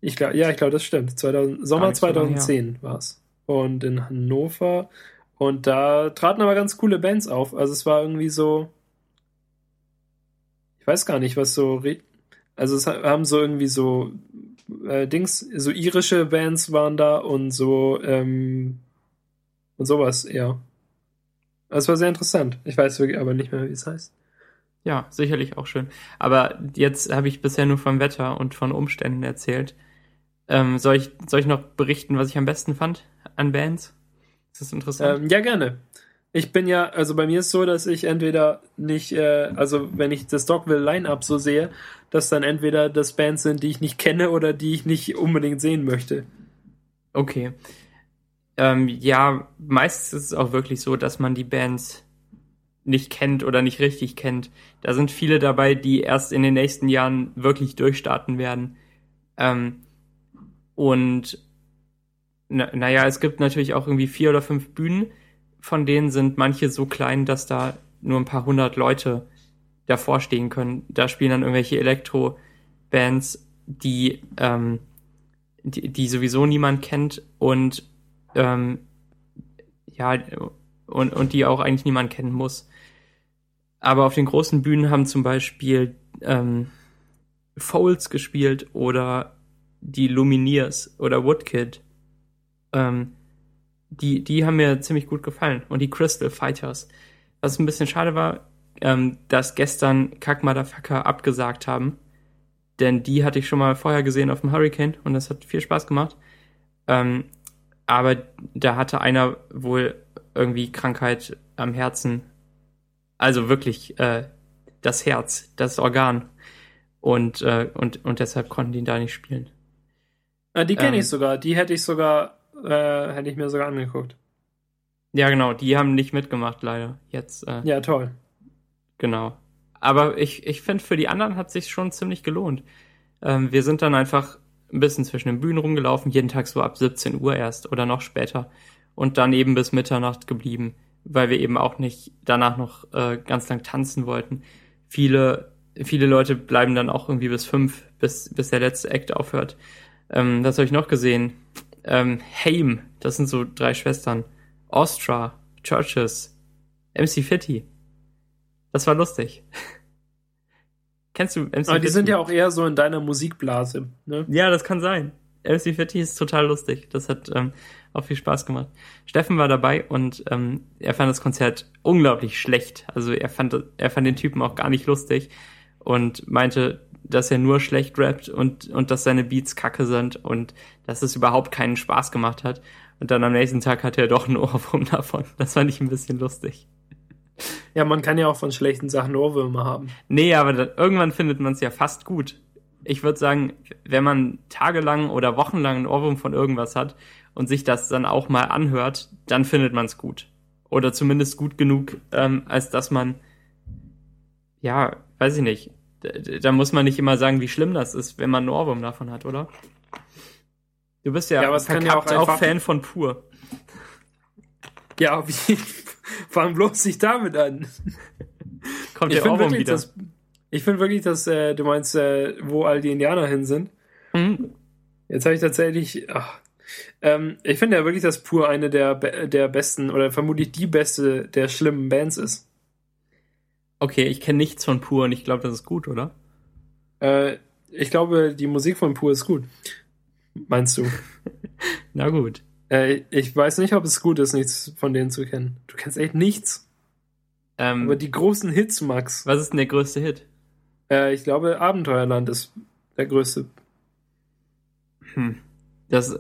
Ich glaub, ja, ich glaube, das stimmt. 2000, Sommer 2010 war es. Und in Hannover. Und da traten aber ganz coole Bands auf. Also es war irgendwie so. Ich weiß gar nicht, was so. Also es haben so irgendwie so äh, Dings, so irische Bands waren da und so ähm, und sowas, ja. Das war sehr interessant. Ich weiß wirklich aber nicht mehr, wie es heißt. Ja, sicherlich auch schön. Aber jetzt habe ich bisher nur vom Wetter und von Umständen erzählt. Ähm, soll, ich, soll ich noch berichten, was ich am besten fand an Bands? Ist das interessant? Ähm, ja, gerne. Ich bin ja, also bei mir ist so, dass ich entweder nicht, äh, also wenn ich das Dogville Line-Up so sehe, dass dann entweder das Bands sind, die ich nicht kenne oder die ich nicht unbedingt sehen möchte. Okay. Ähm, ja, meistens ist es auch wirklich so, dass man die Bands nicht kennt oder nicht richtig kennt. Da sind viele dabei, die erst in den nächsten Jahren wirklich durchstarten werden. Ähm, und na, naja, es gibt natürlich auch irgendwie vier oder fünf Bühnen, von denen sind manche so klein, dass da nur ein paar hundert Leute davor stehen können. Da spielen dann irgendwelche Elektro-Bands, die, ähm, die, die sowieso niemand kennt und ähm, ja, und, und die auch eigentlich niemand kennen muss. Aber auf den großen Bühnen haben zum Beispiel ähm, Foles gespielt oder die Lumineers oder Woodkid. Ähm, die, die haben mir ziemlich gut gefallen. Und die Crystal Fighters. Was ein bisschen schade war, ähm, dass gestern Kack Motherfucker abgesagt haben. Denn die hatte ich schon mal vorher gesehen auf dem Hurricane und das hat viel Spaß gemacht. Ähm, aber da hatte einer wohl irgendwie Krankheit am Herzen. Also wirklich äh, das Herz, das Organ. Und, äh, und, und deshalb konnten die da nicht spielen. Äh, die kenne ähm, ich sogar. Die hätte ich sogar, äh, hätte ich mir sogar angeguckt. Ja, genau. Die haben nicht mitgemacht, leider. Jetzt. Äh, ja, toll. Genau. Aber ich, ich finde, für die anderen hat sich schon ziemlich gelohnt. Ähm, wir sind dann einfach ein bisschen zwischen den Bühnen rumgelaufen, jeden Tag so ab 17 Uhr erst oder noch später. Und dann eben bis Mitternacht geblieben, weil wir eben auch nicht danach noch äh, ganz lang tanzen wollten. Viele, viele Leute bleiben dann auch irgendwie bis fünf, bis, bis der letzte Act aufhört. Ähm, was habe ich noch gesehen? Ähm, Haim, das sind so drei Schwestern. Ostra, Churches, MC Fitty. Das war lustig. Kennst du MC Aber die sind ja auch eher so in deiner Musikblase, ne? Ja, das kann sein. MC Fitty ist total lustig. Das hat ähm, auch viel Spaß gemacht. Steffen war dabei und ähm, er fand das Konzert unglaublich schlecht. Also er fand, er fand den Typen auch gar nicht lustig und meinte, dass er nur schlecht rappt und, und dass seine Beats kacke sind und dass es überhaupt keinen Spaß gemacht hat. Und dann am nächsten Tag hatte er doch einen Ohrwurm davon. Das fand ich ein bisschen lustig. Ja, man kann ja auch von schlechten Sachen Ohrwürmer haben. Nee, aber dann, irgendwann findet man es ja fast gut. Ich würde sagen, wenn man tagelang oder wochenlang einen Ohrwurm von irgendwas hat und sich das dann auch mal anhört, dann findet man es gut. Oder zumindest gut genug, ähm, als dass man, ja, weiß ich nicht, da, da, muss man nicht immer sagen, wie schlimm das ist, wenn man einen Ohrwurm davon hat, oder? Du bist ja, ja aber kann ja auch, auch Fan von pur. Ja, wie, fang bloß nicht damit an. Kommt ich finde wirklich, dass, ich finde wirklich, dass äh, du meinst, äh, wo all die Indianer hin sind. Mhm. Jetzt habe ich tatsächlich, ach, ähm, ich finde ja wirklich, dass Pur eine der, der besten oder vermutlich die beste der schlimmen Bands ist. Okay, ich kenne nichts von Pur und ich glaube, das ist gut, oder? Äh, ich glaube, die Musik von Pur ist gut. Meinst du? Na gut. Äh, ich weiß nicht, ob es gut ist, nichts von denen zu kennen. Du kennst echt nichts. Ähm, Aber die großen Hits, Max. Was ist denn der größte Hit? Äh, ich glaube, Abenteuerland ist der größte. Hm. Das,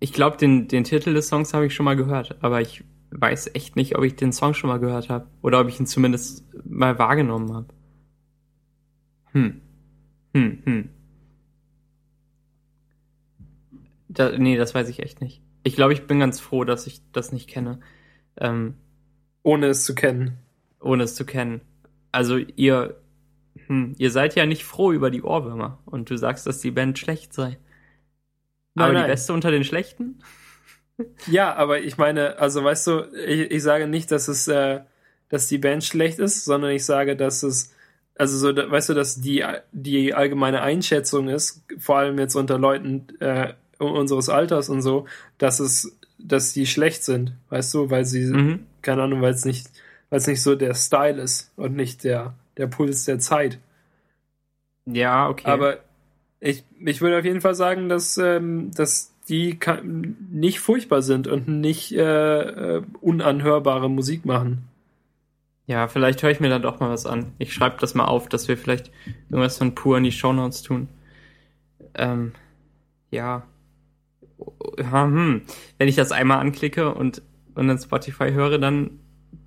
ich glaube, den, den Titel des Songs habe ich schon mal gehört, aber ich weiß echt nicht, ob ich den Song schon mal gehört habe oder ob ich ihn zumindest mal wahrgenommen habe. Hm. Hm, hm. Da, nee, das weiß ich echt nicht. Ich glaube, ich bin ganz froh, dass ich das nicht kenne. Ähm, ohne es zu kennen. Ohne es zu kennen. Also ihr, hm, ihr seid ja nicht froh über die Ohrwürmer und du sagst, dass die Band schlecht sei. Nein, aber nein. die beste unter den schlechten? Ja, aber ich meine, also weißt du, ich, ich sage nicht, dass es, äh, dass die Band schlecht ist, sondern ich sage, dass es also so, weißt du, dass die, die allgemeine Einschätzung ist, vor allem jetzt unter Leuten äh, unseres Alters und so, dass es, dass die schlecht sind, weißt du, weil sie, mhm. keine Ahnung, weil es nicht, weil es nicht so der Style ist und nicht der, der Puls der Zeit. Ja, okay. Aber ich, ich würde auf jeden Fall sagen, dass, ähm, dass die nicht furchtbar sind und nicht äh, äh, unanhörbare Musik machen. Ja, vielleicht höre ich mir dann doch mal was an. Ich schreibe das mal auf, dass wir vielleicht irgendwas von pur in die Shownotes tun. Ähm, ja. Hm. Wenn ich das einmal anklicke und, und dann Spotify höre, dann,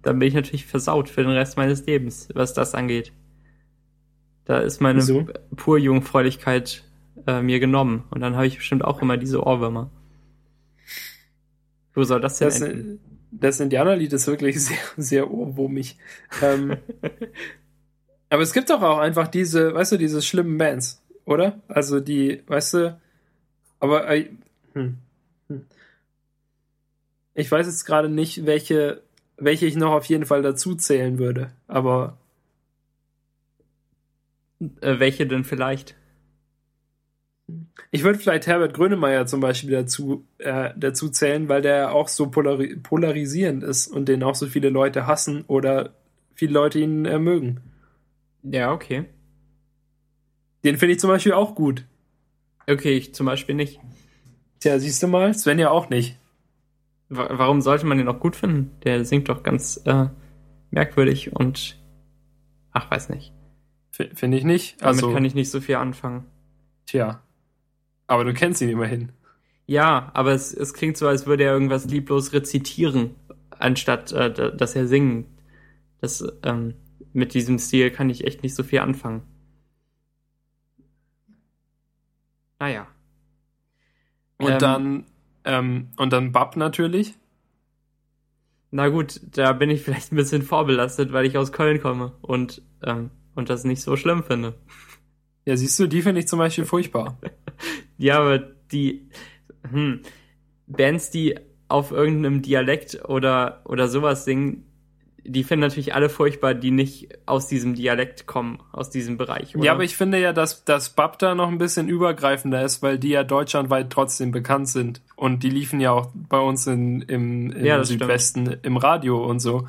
dann bin ich natürlich versaut für den Rest meines Lebens, was das angeht. Da ist meine so. pur Jungfräulichkeit äh, mir genommen. Und dann habe ich bestimmt auch immer diese Ohrwürmer. Wo soll das denn das, enden? Das Indianerlied ist wirklich sehr, sehr ohrwurmig. Ähm, aber es gibt doch auch einfach diese, weißt du, diese schlimmen Bands, oder? Also die, weißt du, aber äh, hm, hm. ich weiß jetzt gerade nicht, welche, welche ich noch auf jeden Fall dazu zählen würde, aber äh, welche denn vielleicht? Ich würde vielleicht Herbert Grönemeyer zum Beispiel dazu, äh, dazu zählen, weil der auch so polari polarisierend ist und den auch so viele Leute hassen oder viele Leute ihn äh, mögen. Ja, okay. Den finde ich zum Beispiel auch gut. Okay, ich zum Beispiel nicht. Tja, siehst du mal, Sven ja auch nicht. Warum sollte man den auch gut finden? Der singt doch ganz äh, merkwürdig und ach, weiß nicht. Finde ich nicht. Damit also, kann ich nicht so viel anfangen. Tja. Aber du kennst ihn immerhin. Ja, aber es, es klingt so, als würde er irgendwas lieblos rezitieren, anstatt äh, dass er singen. Das, ähm, mit diesem Stil kann ich echt nicht so viel anfangen. Naja. Und ähm, dann, ähm, und dann Bab natürlich. Na gut, da bin ich vielleicht ein bisschen vorbelastet, weil ich aus Köln komme und, ähm, und das nicht so schlimm finde. Ja, siehst du, die finde ich zum Beispiel furchtbar. ja, aber die hm, Bands, die auf irgendeinem Dialekt oder, oder sowas singen, die finden natürlich alle furchtbar, die nicht aus diesem Dialekt kommen, aus diesem Bereich. Oder? Ja, aber ich finde ja, dass, dass Bab da noch ein bisschen übergreifender ist, weil die ja deutschlandweit trotzdem bekannt sind. Und die liefen ja auch bei uns in, im, im ja, Südwesten stimmt. im Radio und so.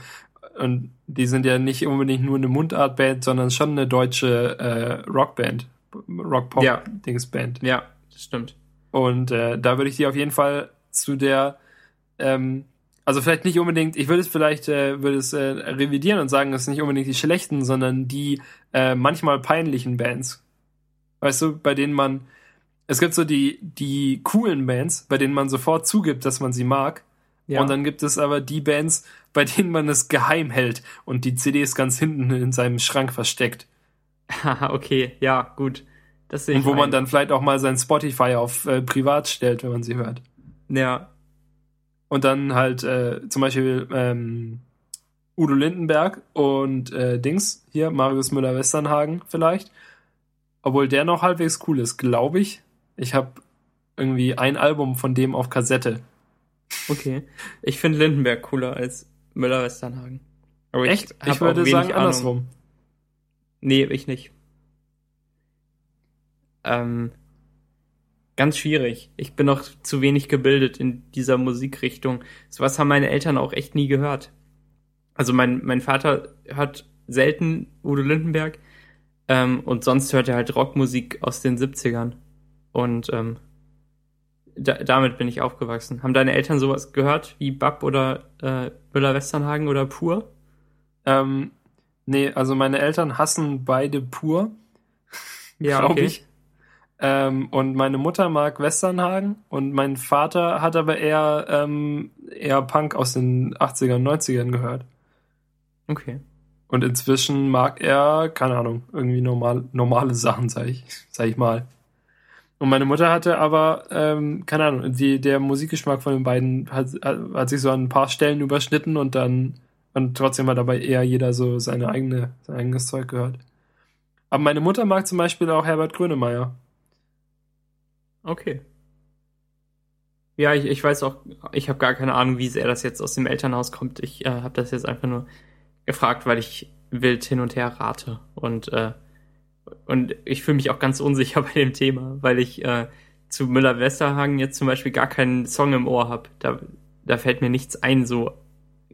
Und die sind ja nicht unbedingt nur eine Mundart-Band, sondern schon eine deutsche äh, Rockband. Rock-Pop-Dingsband. Ja. ja, das stimmt. Und äh, da würde ich die auf jeden Fall zu der, ähm, also vielleicht nicht unbedingt, ich würde es vielleicht, äh, würde es äh, revidieren und sagen, das sind nicht unbedingt die schlechten, sondern die äh, manchmal peinlichen Bands. Weißt du, bei denen man, es gibt so die, die coolen Bands, bei denen man sofort zugibt, dass man sie mag. Ja. Und dann gibt es aber die Bands, bei denen man es geheim hält und die CDs ganz hinten in seinem Schrank versteckt. Haha, okay, ja, gut. Das sehe Und wo ein. man dann vielleicht auch mal sein Spotify auf äh, privat stellt, wenn man sie hört. Ja. Und dann halt äh, zum Beispiel ähm, Udo Lindenberg und äh, Dings, hier, Marius Müller-Westernhagen vielleicht. Obwohl der noch halbwegs cool ist, glaube ich. Ich habe irgendwie ein Album von dem auf Kassette. Okay. Ich finde Lindenberg cooler als Müller-Westernhagen. Aber Echt? Ich, ich würde sagen Ahnung. andersrum. Nee, ich nicht. Ähm, ganz schwierig. Ich bin noch zu wenig gebildet in dieser Musikrichtung. Sowas haben meine Eltern auch echt nie gehört. Also mein, mein Vater hört selten Udo Lindenberg ähm, und sonst hört er halt Rockmusik aus den 70ern. Und ähm, da, damit bin ich aufgewachsen. Haben deine Eltern sowas gehört wie Bab oder äh, Müller-Westernhagen oder Pur? Ähm, nee, also meine Eltern hassen beide Pur. Ja, glaube okay. ich. Ähm, und meine Mutter mag Westernhagen und mein Vater hat aber eher, ähm, eher Punk aus den 80ern, 90ern gehört. Okay. Und inzwischen mag er, keine Ahnung, irgendwie normal, normale Sachen, sag ich, sag ich mal. Und meine Mutter hatte aber, ähm, keine Ahnung, die, der Musikgeschmack von den beiden hat, hat sich so an ein paar Stellen überschnitten und dann und trotzdem hat dabei eher jeder so seine eigene, sein eigenes Zeug gehört. Aber meine Mutter mag zum Beispiel auch Herbert Grönemeyer. Okay. Ja, ich, ich weiß auch, ich habe gar keine Ahnung, wie sehr das jetzt aus dem Elternhaus kommt. Ich äh, habe das jetzt einfach nur gefragt, weil ich wild hin und her rate. Und, äh, und ich fühle mich auch ganz unsicher bei dem Thema, weil ich äh, zu Müller-Westerhagen jetzt zum Beispiel gar keinen Song im Ohr habe. Da, da fällt mir nichts ein, so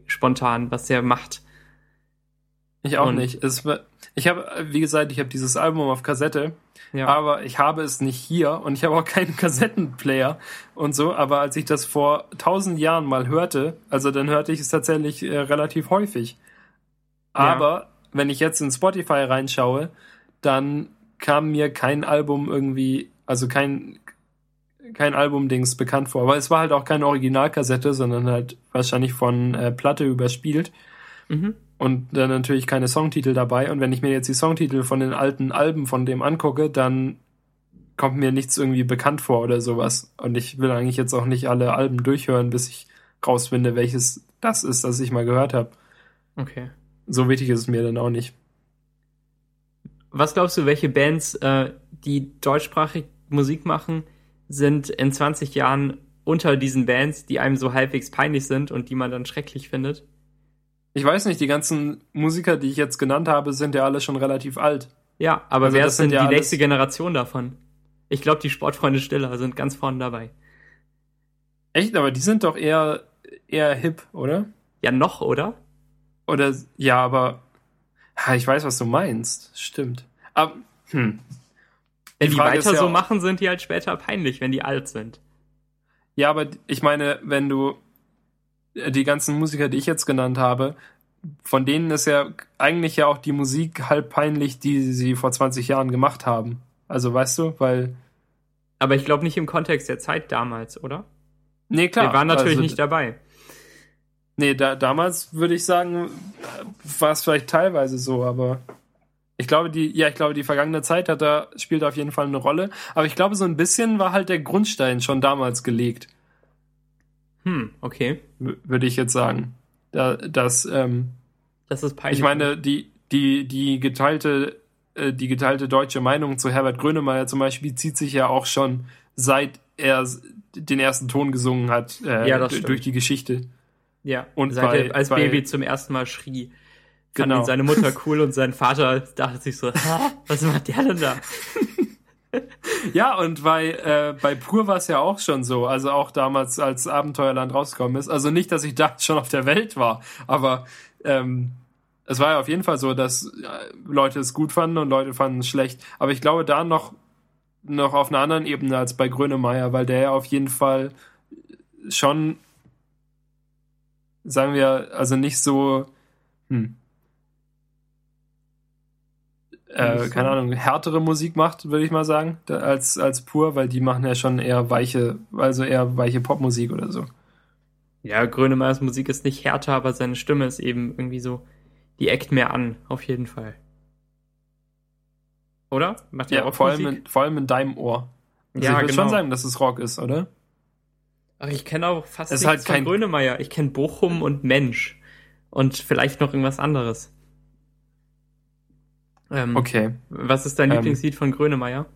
spontan, was der macht. Ich auch und, nicht. Es, ich habe, wie gesagt, ich habe dieses Album auf Kassette, ja. aber ich habe es nicht hier und ich habe auch keinen Kassettenplayer und so. Aber als ich das vor tausend Jahren mal hörte, also dann hörte ich es tatsächlich äh, relativ häufig. Aber ja. wenn ich jetzt in Spotify reinschaue, dann kam mir kein Album irgendwie, also kein, kein Album-Dings bekannt vor. Aber es war halt auch keine Originalkassette, sondern halt wahrscheinlich von äh, Platte überspielt. Mhm. Und dann natürlich keine Songtitel dabei. Und wenn ich mir jetzt die Songtitel von den alten Alben von dem angucke, dann kommt mir nichts irgendwie bekannt vor oder sowas. Und ich will eigentlich jetzt auch nicht alle Alben durchhören, bis ich rausfinde, welches das ist, das ich mal gehört habe. Okay. So wichtig ist es mir dann auch nicht. Was glaubst du, welche Bands, äh, die deutschsprachig Musik machen, sind in 20 Jahren unter diesen Bands, die einem so halbwegs peinlich sind und die man dann schrecklich findet? Ich weiß nicht, die ganzen Musiker, die ich jetzt genannt habe, sind ja alle schon relativ alt. Ja, aber also wer ist denn ja die nächste Generation davon? Ich glaube, die Sportfreunde Stiller sind ganz vorne dabei. Echt? Aber die sind doch eher, eher hip, oder? Ja, noch, oder? Oder, ja, aber, ich weiß, was du meinst. Stimmt. Aber, hm. Wenn die, die weiter ja so machen, sind die halt später peinlich, wenn die alt sind. Ja, aber ich meine, wenn du die ganzen Musiker, die ich jetzt genannt habe, von denen ist ja eigentlich ja auch die Musik halb peinlich, die sie vor 20 Jahren gemacht haben. Also weißt du, weil. Aber ich glaube nicht im Kontext der Zeit damals, oder? Nee, klar. Wir waren natürlich also, nicht dabei. Nee, da, damals würde ich sagen, war es vielleicht teilweise so, aber ich glaube, die, ja, ich glaube, die vergangene Zeit hat da, spielt auf jeden Fall eine Rolle. Aber ich glaube, so ein bisschen war halt der Grundstein schon damals gelegt. Hm, okay. Würde ich jetzt sagen. Da, das, ähm, das ist peinlich. Ich meine, die, die, die geteilte, äh, die geteilte deutsche Meinung zu Herbert Grönemeyer zum Beispiel zieht sich ja auch schon seit er den ersten Ton gesungen hat, äh, ja, durch die Geschichte. Ja, und seit bei, er als bei, Baby zum ersten Mal schrie fand genau. ihn seine Mutter cool und sein Vater dachte sich so, was macht der denn da? ja, und bei, äh, bei Pur war es ja auch schon so, also auch damals, als Abenteuerland rausgekommen ist. Also nicht, dass ich da schon auf der Welt war, aber ähm, es war ja auf jeden Fall so, dass äh, Leute es gut fanden und Leute fanden es schlecht. Aber ich glaube da noch, noch auf einer anderen Ebene als bei Grönemeyer, weil der ja auf jeden Fall schon, sagen wir, also nicht so, hm, äh, keine Ahnung, härtere Musik macht, würde ich mal sagen, als, als pur, weil die machen ja schon eher weiche, also eher weiche Popmusik oder so. Ja, Grönemeyers Musik ist nicht härter, aber seine Stimme ist eben irgendwie so, die eckt mehr an, auf jeden Fall. Oder? Macht ja, vor allem, in, vor allem in deinem Ohr. Also ja, ich würde genau. schon sagen, dass es Rock ist, oder? Ach, ich kenne auch fast es nichts halt kein... von Grönemeyer. Ich kenne Bochum und Mensch. Und vielleicht noch irgendwas anderes. Ähm, okay. Was ist dein ähm, Lieblingslied von Grönemeyer?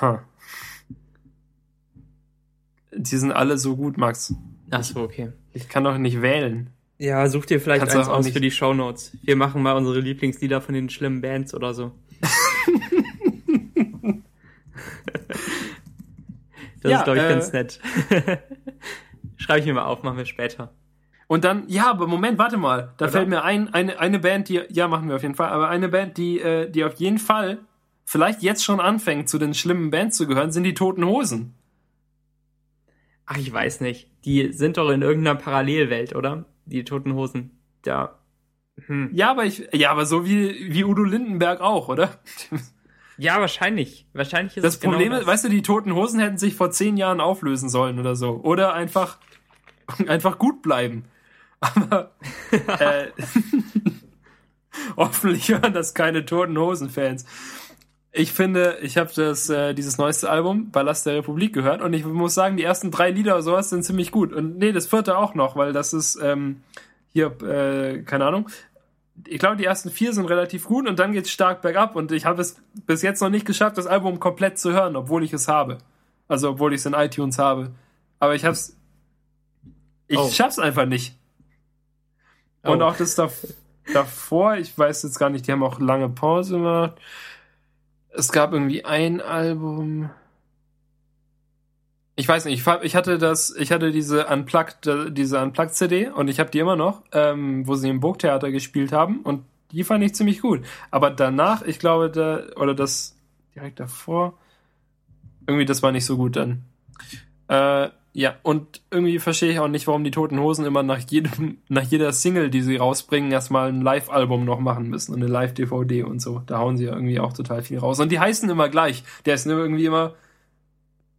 Huh. Die sind alle so gut, Max. Ach so, okay. Ich kann doch nicht wählen. Ja, such dir vielleicht Kannst eins aus nicht... für die Shownotes. Wir machen mal unsere Lieblingslieder von den schlimmen Bands oder so. das ja, ist, glaube ich, äh, ganz nett. Schreibe ich mir mal auf, machen wir später. Und dann, ja, aber Moment, warte mal. Da Oder? fällt mir ein, eine, eine Band, die, ja, machen wir auf jeden Fall, aber eine Band, die, äh, die auf jeden Fall vielleicht jetzt schon anfängt, zu den schlimmen Bands zu gehören, sind die Toten Hosen. Ach, ich weiß nicht. Die sind doch in irgendeiner Parallelwelt, oder? Die Toten Hosen. Da. Hm. Ja, aber ich, ja, aber so wie, wie Udo Lindenberg auch, oder? Ja, wahrscheinlich. Wahrscheinlich ist das es Problem genau ist, weißt du, die Toten Hosen hätten sich vor zehn Jahren auflösen sollen oder so. Oder einfach, einfach gut bleiben. Aber äh, hoffentlich hören das keine Toten Hosen-Fans. Ich finde, ich habe das äh, dieses neueste Album Ballast der Republik gehört und ich muss sagen, die ersten drei Lieder oder sowas sind ziemlich gut und nee, das vierte auch noch, weil das ist ähm, hier äh, keine Ahnung. Ich glaube, die ersten vier sind relativ gut und dann geht's stark bergab und ich habe es bis jetzt noch nicht geschafft, das Album komplett zu hören, obwohl ich es habe. Also obwohl ich es in iTunes habe. Aber ich hab's ich oh. schaff's einfach nicht. Und oh. auch das, davor, ich weiß jetzt gar nicht, die haben auch lange Pause gemacht. Es gab irgendwie ein Album. Ich weiß nicht, ich, hatte das, ich hatte diese Unplugged, diese Unplugged CD und ich habe die immer noch, ähm, wo sie im Burgtheater gespielt haben und die fand ich ziemlich gut. Aber danach, ich glaube, da, oder das direkt davor, irgendwie das war nicht so gut dann. Äh, ja, und irgendwie verstehe ich auch nicht, warum die Toten Hosen immer nach jedem, nach jeder Single, die sie rausbringen, erstmal ein Live-Album noch machen müssen und eine Live-DVD und so. Da hauen sie ja irgendwie auch total viel raus. Und die heißen immer gleich. Der ist irgendwie immer,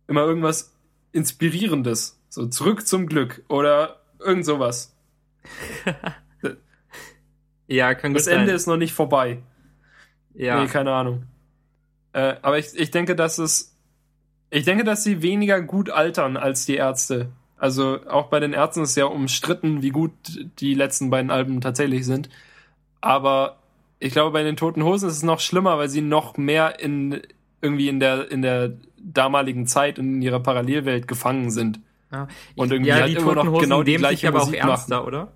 immer irgendwas Inspirierendes. So zurück zum Glück oder irgend sowas. ja, kann gut Das Ende sein. ist noch nicht vorbei. Ja. Nee, keine Ahnung. Äh, aber ich, ich denke, dass es ich denke, dass sie weniger gut altern als die Ärzte. Also auch bei den Ärzten ist ja umstritten, wie gut die letzten beiden Alben tatsächlich sind. Aber ich glaube, bei den Toten Hosen ist es noch schlimmer, weil sie noch mehr in irgendwie in der in der damaligen Zeit und in ihrer Parallelwelt gefangen sind. Ja, und irgendwie ja, halt immer noch genau die gleiche aber Musik auch ernster, machen. oder?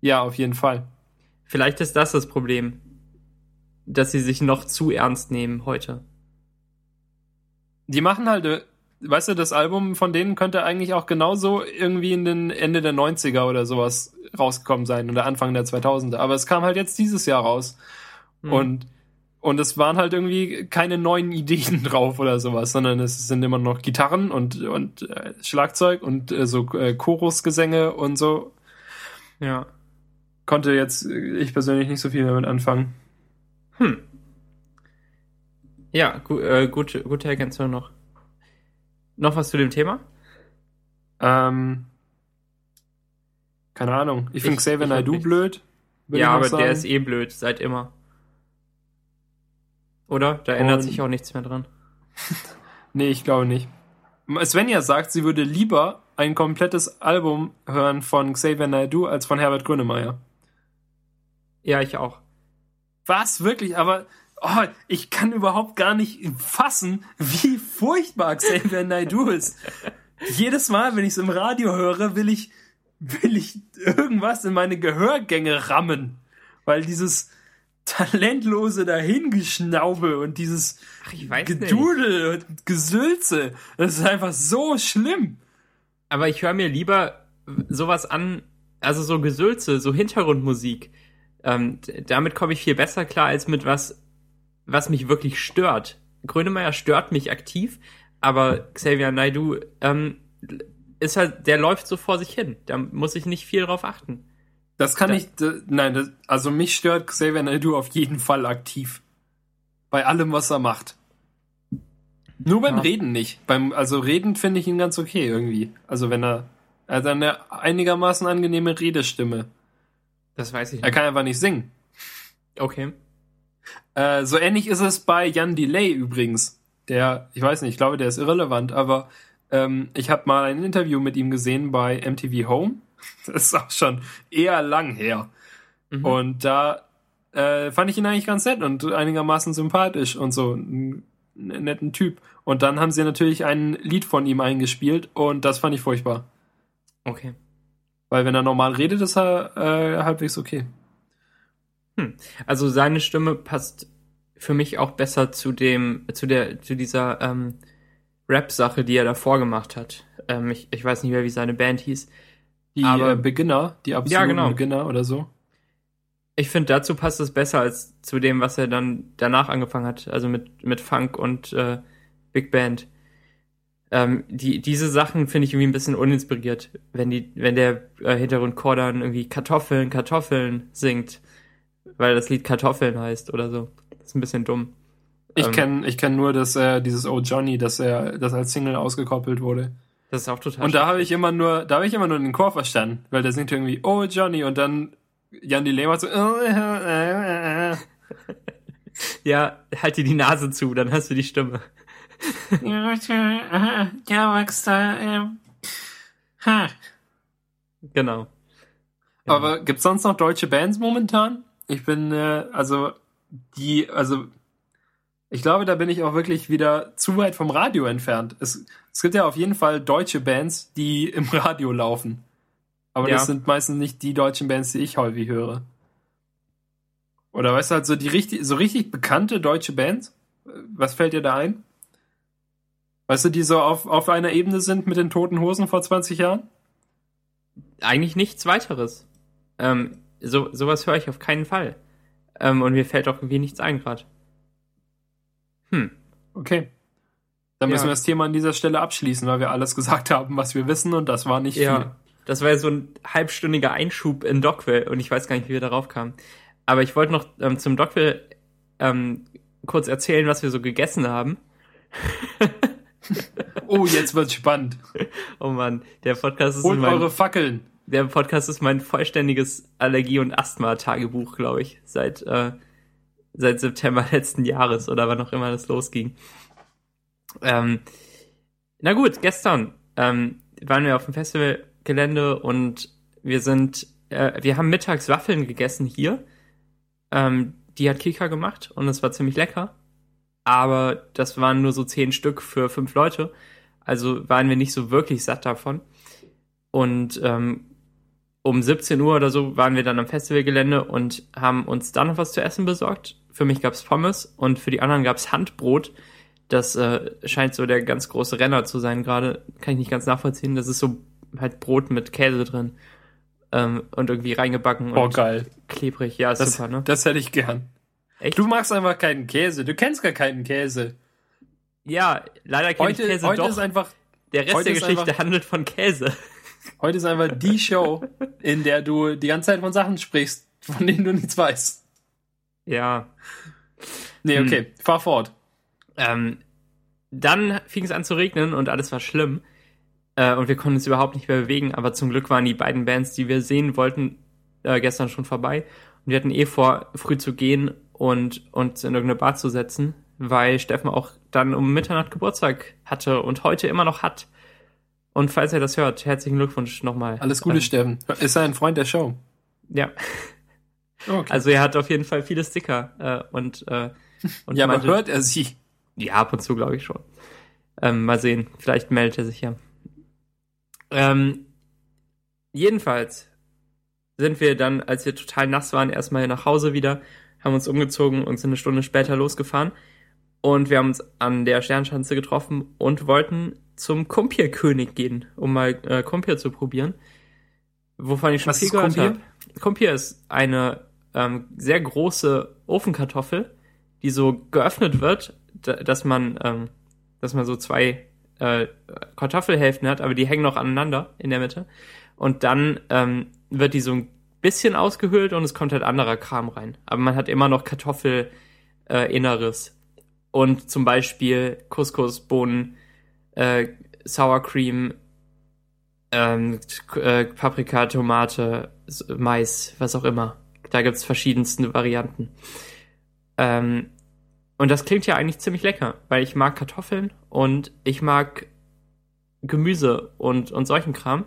Ja, auf jeden Fall. Vielleicht ist das das Problem, dass sie sich noch zu ernst nehmen heute die machen halt, äh, weißt du, das Album von denen könnte eigentlich auch genauso irgendwie in den Ende der 90er oder sowas rausgekommen sein oder Anfang der 2000er. Aber es kam halt jetzt dieses Jahr raus. Mhm. Und, und es waren halt irgendwie keine neuen Ideen drauf oder sowas, sondern es sind immer noch Gitarren und, und äh, Schlagzeug und äh, so äh, Chorusgesänge und so. Ja. Konnte jetzt äh, ich persönlich nicht so viel damit anfangen. Hm. Ja, gu äh, gute, gute Ergänzung noch. Noch was zu dem Thema? Ähm, keine Ahnung. Ich, ich finde Xavier Naidoo blöd. Ja, aber sagen. der ist eh blöd, seit immer. Oder? Da ändert Und sich auch nichts mehr dran. nee, ich glaube nicht. Svenja sagt, sie würde lieber ein komplettes Album hören von Xavier Naidoo als von Herbert Grönemeyer. Ja, ich auch. Was? Wirklich? Aber oh, ich kann überhaupt gar nicht fassen, wie furchtbar Xavier Naidoo ist. Jedes Mal, wenn ich es im Radio höre, will ich, will ich irgendwas in meine Gehörgänge rammen. Weil dieses talentlose Dahingeschnaube und dieses Ach, Gedudel nicht. und Gesülze, das ist einfach so schlimm. Aber ich höre mir lieber sowas an, also so Gesülze, so Hintergrundmusik. Ähm, damit komme ich viel besser klar als mit was was mich wirklich stört. Grönemeyer stört mich aktiv, aber Xavier Naidu ähm, ist halt, der läuft so vor sich hin. Da muss ich nicht viel drauf achten. Das kann da, ich, nein, das, also mich stört Xavier Naidu auf jeden Fall aktiv. Bei allem, was er macht. Nur beim ja. Reden nicht. Beim, also Reden finde ich ihn ganz okay irgendwie. Also wenn er, er hat eine einigermaßen angenehme Redestimme. Das weiß ich nicht. Er kann einfach nicht singen. Okay. Äh, so ähnlich ist es bei Jan Delay übrigens. Der, ich weiß nicht, ich glaube, der ist irrelevant, aber ähm, ich habe mal ein Interview mit ihm gesehen bei MTV Home. Das ist auch schon eher lang her. Mhm. Und da äh, fand ich ihn eigentlich ganz nett und einigermaßen sympathisch und so. Ein, ein netten Typ. Und dann haben sie natürlich ein Lied von ihm eingespielt und das fand ich furchtbar. Okay. Weil wenn er normal redet, ist er äh, halbwegs okay. Hm. Also seine Stimme passt für mich auch besser zu dem, zu der, zu dieser ähm, Rap-Sache, die er davor gemacht hat. Ähm, ich, ich weiß nicht mehr, wie seine Band hieß. Die aber, äh, Beginner, die absoluten ja, genau. Beginner oder so. Ich finde, dazu passt es besser als zu dem, was er dann danach angefangen hat, also mit, mit Funk und äh, Big Band. Ähm, die, diese Sachen finde ich irgendwie ein bisschen uninspiriert, wenn die, wenn der äh, Hintergrundchor dann irgendwie Kartoffeln, Kartoffeln singt weil das Lied Kartoffeln heißt oder so. Das ist ein bisschen dumm. Ich ähm, kenne ich kenn nur dass er dieses Oh Johnny, dass er das als Single ausgekoppelt wurde. Das ist auch total. Und da habe ich immer nur, da habe ich immer nur den Chor verstanden, weil der singt irgendwie Oh Johnny und dann Jan die macht so. ja, halt dir die Nase zu, dann hast du die Stimme. ja, ähm, Genau. Aber gibt's sonst noch deutsche Bands momentan? Ich bin, äh, also, die, also, ich glaube, da bin ich auch wirklich wieder zu weit vom Radio entfernt. Es, es gibt ja auf jeden Fall deutsche Bands, die im Radio laufen. Aber ja. das sind meistens nicht die deutschen Bands, die ich häufig höre. Oder weißt du halt so die richtig, so richtig bekannte deutsche Bands? Was fällt dir da ein? Weißt du, die so auf, auf einer Ebene sind mit den toten Hosen vor 20 Jahren? Eigentlich nichts weiteres. Ähm, so, sowas höre ich auf keinen Fall. Ähm, und mir fällt auch irgendwie nichts ein gerade. Hm. Okay. Dann müssen Ja. wir das Thema an dieser Stelle abschließen, weil wir alles gesagt haben, was wir wissen und das war nicht viel. Ja. Das war ja so ein halbstündiger Einschub in Dockville und ich weiß gar nicht, wie wir darauf kamen. Aber ich wollte noch ähm, zum Dockville ähm, kurz erzählen, was wir so gegessen haben. Oh, jetzt wird's spannend. Oh Mann, der Podcast ist Holt mein, eure Fackeln. Der Podcast ist mein vollständiges Allergie- und Asthma-Tagebuch, glaube ich, seit äh, seit September letzten Jahres oder wann auch immer das losging. Ähm, na gut, gestern ähm, waren wir auf dem Festivalgelände und wir sind, äh, wir haben mittags Waffeln gegessen hier. Ähm, die hat Kika gemacht und es war ziemlich lecker. Aber das waren nur so zehn Stück für fünf Leute. Also waren wir nicht so wirklich satt davon. Und ähm, um 17 Uhr oder so waren wir dann am Festivalgelände und haben uns dann noch was zu essen besorgt. Für mich gab's Pommes und für die anderen gab's Handbrot. Das äh, scheint so der ganz große Renner zu sein gerade. Kann ich nicht ganz nachvollziehen. Das ist so halt Brot mit Käse drin. Ähm, und irgendwie reingebacken Oh, und geil. klebrig. Ja, ist Das, super, ne? das hätte ich gern. Echt? Du magst einfach keinen Käse. Du kennst gar keinen Käse. Ja, leider kenne ich Käse heute doch. ist einfach, der Rest der Geschichte handelt von Käse. Heute ist einfach die Show, in der du die ganze Zeit von Sachen sprichst, von denen du nichts weißt. Ja. Nee, Hm. okay. Fahr fort. Ähm, dann fing es an zu regnen und alles war schlimm. Äh, und wir konnten uns überhaupt nicht mehr bewegen, aber zum Glück waren die beiden Bands, die wir sehen wollten, äh, gestern schon vorbei. Und wir hatten eh vor, früh zu gehen und uns in irgendeine Bar zu setzen, weil Steffen auch dann um Mitternacht Geburtstag hatte und heute immer noch hat. Und falls er das hört, herzlichen Glückwunsch nochmal. Alles Gute, Ähm, Steffen. Ist er ein Freund der Show? Ja, Okay. also er hat auf jeden Fall viele Sticker äh, und, äh, und ja, aber meinte- hört er sie? Ja, ab und zu glaube ich schon. Ähm, mal sehen, vielleicht meldet er sich ja. Ähm, jedenfalls sind wir dann, als wir total nass waren, erstmal nach Hause wieder, haben uns umgezogen und sind eine Stunde später losgefahren. Und wir haben uns an der Sternschanze getroffen und wollten zum Kumpierkönig gehen, um mal äh, Kumpier zu probieren. Wovon ich schon Was viel ist gehört habe. Kumpier ist eine ähm, sehr große Ofenkartoffel, die so geöffnet wird, da- dass man, ähm, dass man so zwei äh, Kartoffelhälften hat, aber die hängen noch aneinander in der Mitte. Und dann ähm, wird die so ein bisschen ausgehöhlt und es kommt halt anderer Kram rein. Aber man hat immer noch Kartoffelinneres. Äh, und zum Beispiel Couscous, Bohnen, äh, Sour Cream, ähm, äh, Paprika, Tomate, Mais, was auch immer. Da gibt's verschiedenste Varianten. Ähm, und das klingt ja eigentlich ziemlich lecker, weil ich mag Kartoffeln und ich mag Gemüse und, und solchen Kram.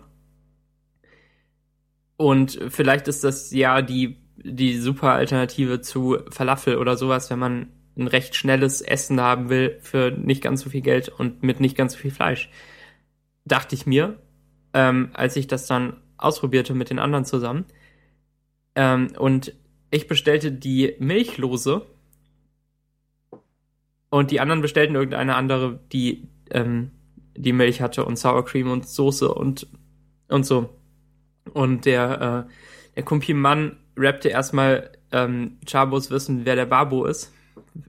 Und vielleicht ist das ja die, die super Alternative zu Falafel oder sowas, wenn man ein recht schnelles Essen haben will für nicht ganz so viel Geld und mit nicht ganz so viel Fleisch. Dachte ich mir, ähm, als ich das dann ausprobierte mit den anderen zusammen. Ähm, und ich bestellte die Milchlose und die anderen bestellten irgendeine andere, die ähm, die Milch hatte und Sour Cream und Soße und und so. Und der äh, der Kumpi-Mann rappte erstmal ähm, Chabos wissen, wer der Babo ist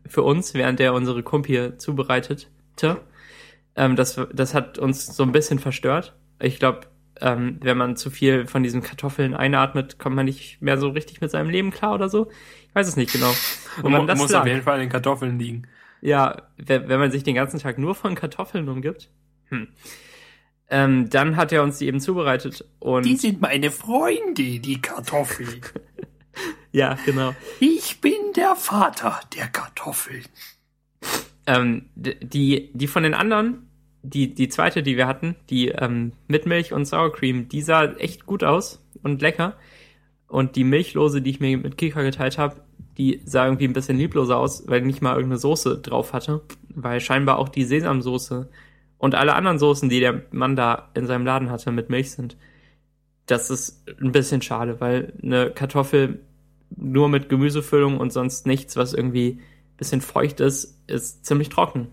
für uns, während er unsere Kumpi zubereitete. Ähm, das, das hat uns so ein bisschen verstört. Ich glaube, ähm, wenn man zu viel von diesen Kartoffeln einatmet, kommt man nicht mehr so richtig mit seinem Leben klar oder so. Ich weiß es nicht genau. Und man muss lag. auf jeden Fall in den Kartoffeln liegen. Ja, wenn, wenn man sich den ganzen Tag nur von Kartoffeln umgibt. Hm. Ähm, dann hat er uns die eben zubereitet und sind meine Freunde, die Kartoffeln. ja, genau. Ich bin der Vater der Kartoffeln. Ähm, die, die von den anderen, die, die zweite, die wir hatten, die ähm, mit Milch und Sour Cream, die sah echt gut aus und lecker. Und die Milchlose, die ich mir mit Kika geteilt habe, die sah irgendwie ein bisschen liebloser aus, weil nicht mal irgendeine Soße drauf hatte. Weil scheinbar auch die Sesamsoße und alle anderen Soßen, die der Mann da in seinem Laden hatte, mit Milch sind. Das ist ein bisschen schade, weil eine Kartoffel nur mit Gemüsefüllung und sonst nichts, was irgendwie ein bisschen feucht ist, ist ziemlich trocken.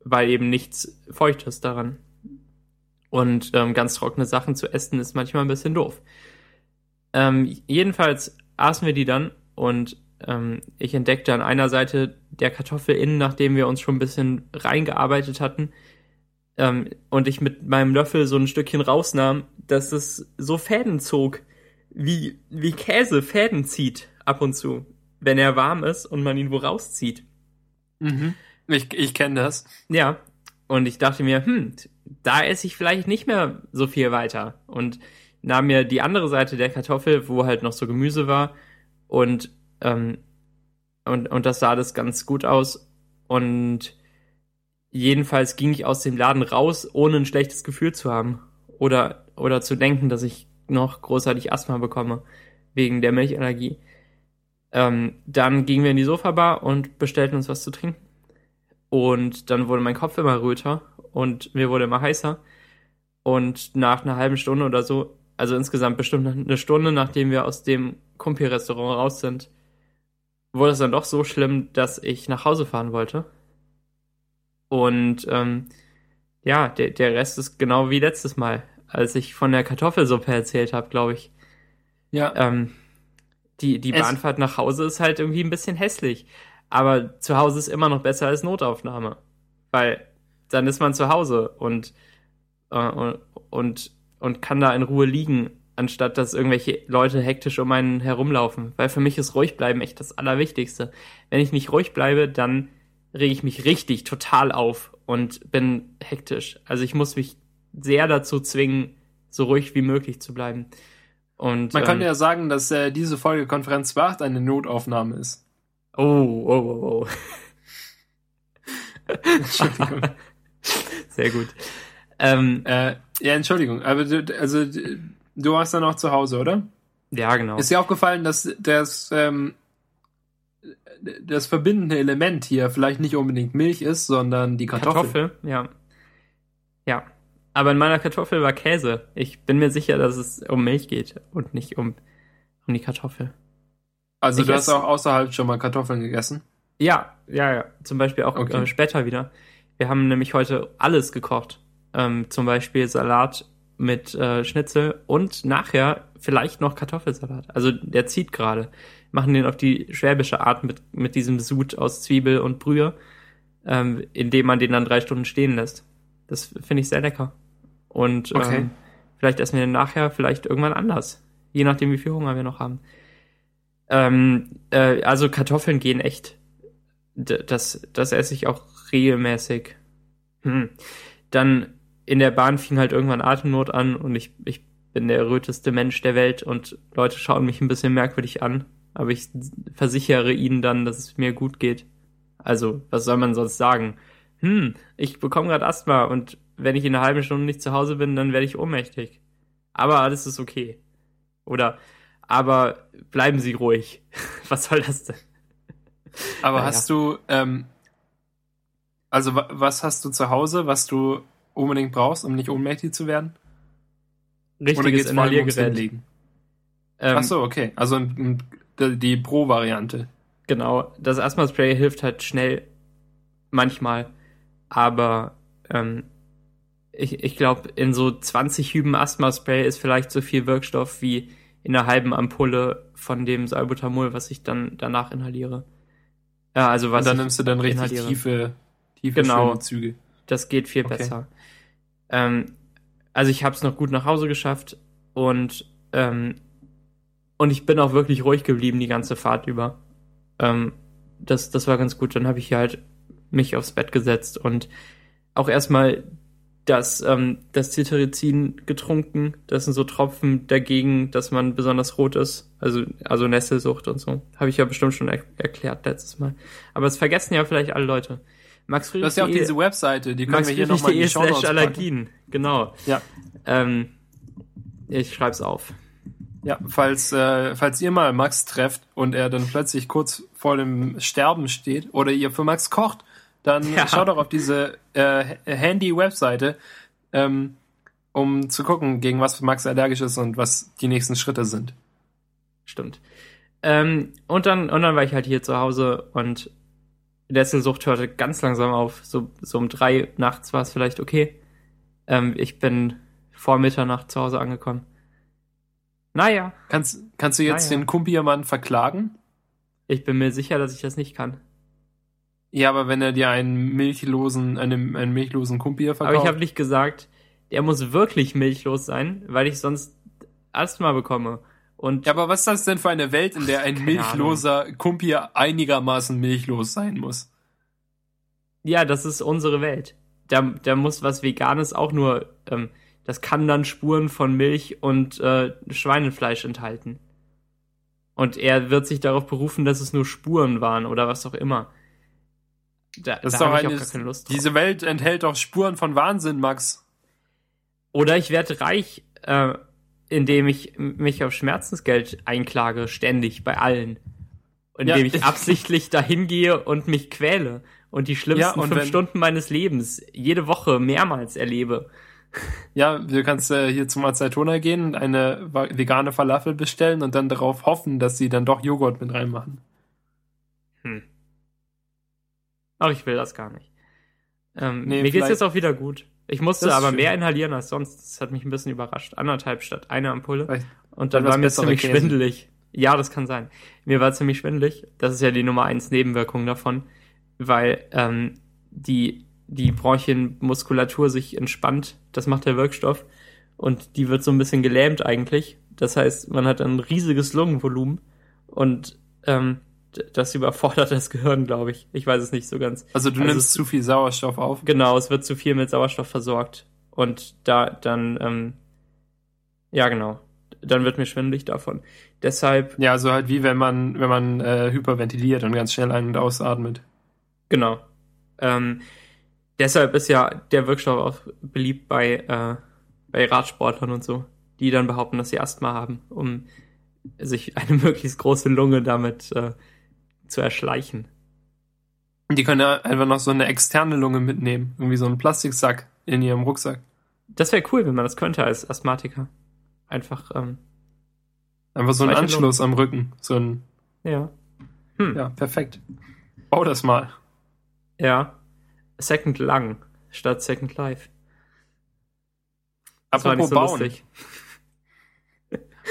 Weil eben nichts feucht ist daran. Und ähm, ganz trockene Sachen zu essen ist manchmal ein bisschen doof. Ähm, jedenfalls aßen wir die dann und ähm, ich entdeckte an einer Seite der Kartoffel innen, nachdem wir uns schon ein bisschen reingearbeitet hatten, ähm, und ich mit meinem Löffel so ein Stückchen rausnahm, dass es so Fäden zog, wie, wie Käse Fäden zieht ab und zu, wenn er warm ist und man ihn wo rauszieht. Mhm. Ich, ich kenne das. Ja. Und ich dachte mir, hm, da esse ich vielleicht nicht mehr so viel weiter. Und nahm mir die andere Seite der Kartoffel, wo halt noch so Gemüse war, und, ähm, und, und das sah alles ganz gut aus. Und jedenfalls ging ich aus dem Laden raus, ohne ein schlechtes Gefühl zu haben. Oder, oder zu denken, dass ich noch großartig Asthma bekomme. Wegen der Milchallergie. Ähm, dann gingen wir in die Sofabar und bestellten uns was zu trinken. Und dann wurde mein Kopf immer röter und mir wurde immer heißer. Und nach einer halben Stunde oder so, also insgesamt bestimmt eine Stunde, nachdem wir aus dem Kumpi-Restaurant raus sind, wurde es dann doch so schlimm, dass ich nach Hause fahren wollte. Und ähm, ja, der, der Rest ist genau wie letztes Mal, als ich von der Kartoffelsuppe erzählt habe, glaube ich. Ja. Ähm, die, die Bahnfahrt nach Hause ist halt irgendwie ein bisschen hässlich. Aber zu Hause ist immer noch besser als Notaufnahme. Weil dann ist man zu Hause und, äh, und, und kann da in Ruhe liegen, anstatt dass irgendwelche Leute hektisch um einen herumlaufen. Weil für mich ist ruhig bleiben echt das Allerwichtigste. Wenn ich nicht ruhig bleibe, dann rege ich mich richtig total auf und bin hektisch. Also ich muss mich sehr dazu zwingen, so ruhig wie möglich zu bleiben. Und, Man ähm, könnte ja sagen, dass äh, diese Folge Konferenz 2 eine Notaufnahme ist. Oh, oh, oh, oh. Entschuldigung. Sehr gut. Ähm, äh, ja, Entschuldigung, aber du, also du warst dann noch zu Hause, oder? Ja, genau. Ist dir aufgefallen, dass das, ähm, das verbindende Element hier vielleicht nicht unbedingt Milch ist, sondern die Kartoffel? Kartoffel, ja. Ja. Aber in meiner Kartoffel war Käse. Ich bin mir sicher, dass es um Milch geht und nicht um, um die Kartoffel. Also ich du hast auch außerhalb schon mal Kartoffeln gegessen? Ja, ja, ja. Zum Beispiel auch okay. äh, später wieder. Wir haben nämlich heute alles gekocht. Ähm, zum Beispiel Salat mit äh, Schnitzel und nachher vielleicht noch Kartoffelsalat. Also der zieht gerade. Machen den auf die schwäbische Art mit, mit diesem Sud aus Zwiebel und Brühe, ähm, indem man den dann drei Stunden stehen lässt. Das finde ich sehr lecker. Und okay. ähm, vielleicht essen wir den nachher vielleicht irgendwann anders. Je nachdem, wie viel Hunger wir noch haben. Ähm, äh, also Kartoffeln gehen echt. D das, das esse ich auch regelmäßig. Hm. Dann in der Bahn fing halt irgendwann Atemnot an und ich, ich bin der röteste Mensch der Welt und Leute schauen mich ein bisschen merkwürdig an. Aber ich versichere ihnen dann, dass es mir gut geht. Also, was soll man sonst sagen? Hm, ich bekomme gerade Asthma und wenn ich in einer halben Stunde nicht zu Hause bin, dann werde ich ohnmächtig. Aber alles ist okay. Oder, aber bleiben Sie ruhig. Was soll das denn? Aber naja. hast du, ähm, also was hast du zu Hause, was du unbedingt brauchst, um nicht ohnmächtig zu werden? Richtiges Inhaliergerät. Ähm, Ach so, okay. Also die Pro-Variante. Genau. Das Asthma-Spray hilft halt schnell manchmal, aber ähm, ich, ich glaube, in so 20 Hüben Asthma-Spray ist vielleicht so viel Wirkstoff wie in einer halben Ampulle von dem Salbutamol, was ich dann danach inhaliere. Ja, also was. Und dann nimmst du dann richtig inhaliere. tiefe, tiefe genau, Züge. Das geht viel okay. besser. Ähm, also ich habe es noch gut nach Hause geschafft und ähm, und ich bin auch wirklich ruhig geblieben die ganze Fahrt über. Ähm, das, das war ganz gut. Dann habe ich halt mich aufs Bett gesetzt und auch erstmal das, ähm, das Cetirizin getrunken. Das sind so Tropfen dagegen, dass man besonders rot ist. Also, also Nesselsucht und so. Habe ich ja bestimmt schon er erklärt letztes Mal. Aber es vergessen ja vielleicht alle Leute. Max Friedrich. Das ist ja auch diese Webseite, die können wir hier nochmal in die Show Allergien, genau. Ja. Ähm, ich schreib's auf. Ja, falls, äh, falls ihr mal Max trefft und er dann plötzlich kurz vor dem Sterben steht oder ihr für Max kocht, dann ja. schaut doch auf diese äh, Handy-Webseite, ähm, um zu gucken, gegen was Max allergisch ist und was die nächsten Schritte sind. Stimmt. Ähm, und dann, und dann war ich halt hier zu Hause und die Esselsucht hörte ganz langsam auf. So, so um drei nachts war es vielleicht okay. Ähm, ich bin vor Mitternacht zu Hause angekommen. Naja. Kannst, kannst du jetzt Naja. den Kumpiermann verklagen? Ich bin mir sicher, dass ich das nicht kann. Ja, aber wenn er dir einen milchlosen, einen, einen milchlosen Kumpier Aber verkauft. ich habe nicht gesagt, der muss wirklich milchlos sein, weil ich sonst Asthma bekomme. Und ja, aber was ist das denn für eine Welt, in der ein milchloser Kumpier einigermaßen milchlos sein muss? ja, das ist unsere Welt. Da, da muss was Veganes auch nur, ähm, das kann dann Spuren von Milch und äh, Schweinefleisch enthalten. Und er wird sich darauf berufen, dass es nur Spuren waren oder was auch immer. Da, Das ist da doch hab ich eine, gar keine Lust drauf. diese Welt enthält doch Spuren von Wahnsinn, Max. Oder ich werde reich, äh, indem ich mich auf Schmerzensgeld einklage, ständig, bei allen. Indem Ja. ich absichtlich dahin gehe und mich quäle und die schlimmsten Ja, und fünf Stunden meines Lebens jede Woche mehrmals erlebe. Ja, du kannst äh, hier zum Aceitona gehen und eine vegane Falafel bestellen und dann darauf hoffen, dass sie dann doch Joghurt mit reinmachen. Hm. Aber ich will das gar nicht. Ähm, Nee, mir geht's jetzt auch wieder gut. Ich musste aber schön. mehr inhalieren als sonst. Das hat mich ein bisschen überrascht. Anderthalb statt eine Ampulle. Vielleicht Und dann war mir ziemlich Käse. schwindelig. Ja, das kann sein. Mir war ziemlich schwindelig. Das ist ja die Nummer eins Nebenwirkung davon, weil ähm, die, die Bronchienmuskulatur sich entspannt. Das macht der Wirkstoff. Und die wird so ein bisschen gelähmt eigentlich. Das heißt, man hat ein riesiges Lungenvolumen und ähm, das überfordert das Gehirn, glaube ich. Ich weiß es nicht so ganz. Also du Also nimmst zu viel Sauerstoff auf. Genau, es wird zu viel mit Sauerstoff versorgt. Und da dann, ähm, ja genau, dann wird mir schwindelig davon. Deshalb, Ja, also halt wie wenn man, wenn man äh, hyperventiliert und ganz schnell ein- und ausatmet. genau. Ähm, deshalb ist ja der Wirkstoff auch beliebt bei, äh, bei Radsportlern und so, die dann behaupten, dass sie Asthma haben, um sich eine möglichst große Lunge damit äh, zu erschleichen. Die können ja einfach noch so eine externe Lunge mitnehmen. Irgendwie so einen Plastiksack in ihrem Rucksack. Das wäre cool, wenn man das könnte als Asthmatiker. Einfach, ähm, Einfach so ein Weiche Anschluss am Rücken. So ein, ja. Hm. ja, perfekt. Bau das mal. Ja. Second Lang statt Second Life. Das Apropos so Bauen,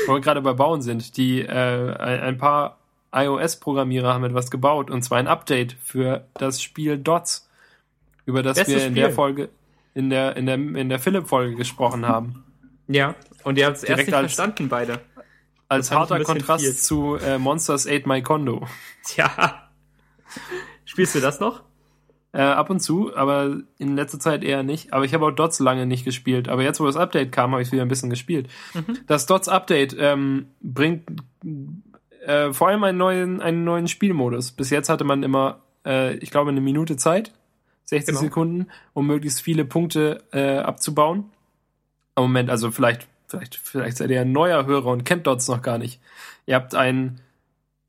wo wir gerade bei Bauen sind, die äh, ein paar iOS-Programmierer haben etwas gebaut und zwar ein Update für das Spiel Dots, über das Bestes wir in der Spiel. Folge, in der, in der, in der Philipp-Folge gesprochen haben. Ja, und ihr habt es erst Direkt nicht als- verstanden, beide. Als Das harter Kontrast viel. zu äh, Monsters Ate My Condo. Tja. Spielst du das noch? Äh, ab und zu, aber in letzter Zeit eher nicht. Aber ich habe auch Dots lange nicht gespielt. Aber jetzt, wo das Update kam, habe ich wieder ein bisschen gespielt. Mhm. Das Dots Update ähm, bringt äh, vor allem einen neuen, einen neuen Spielmodus. Bis jetzt hatte man immer, äh, ich glaube, eine Minute Zeit, 60 Genau. Sekunden, um möglichst viele Punkte äh, abzubauen. Am Moment, also vielleicht, vielleicht, vielleicht seid ihr ein neuer Hörer und kennt Dots noch gar nicht. Ihr habt ein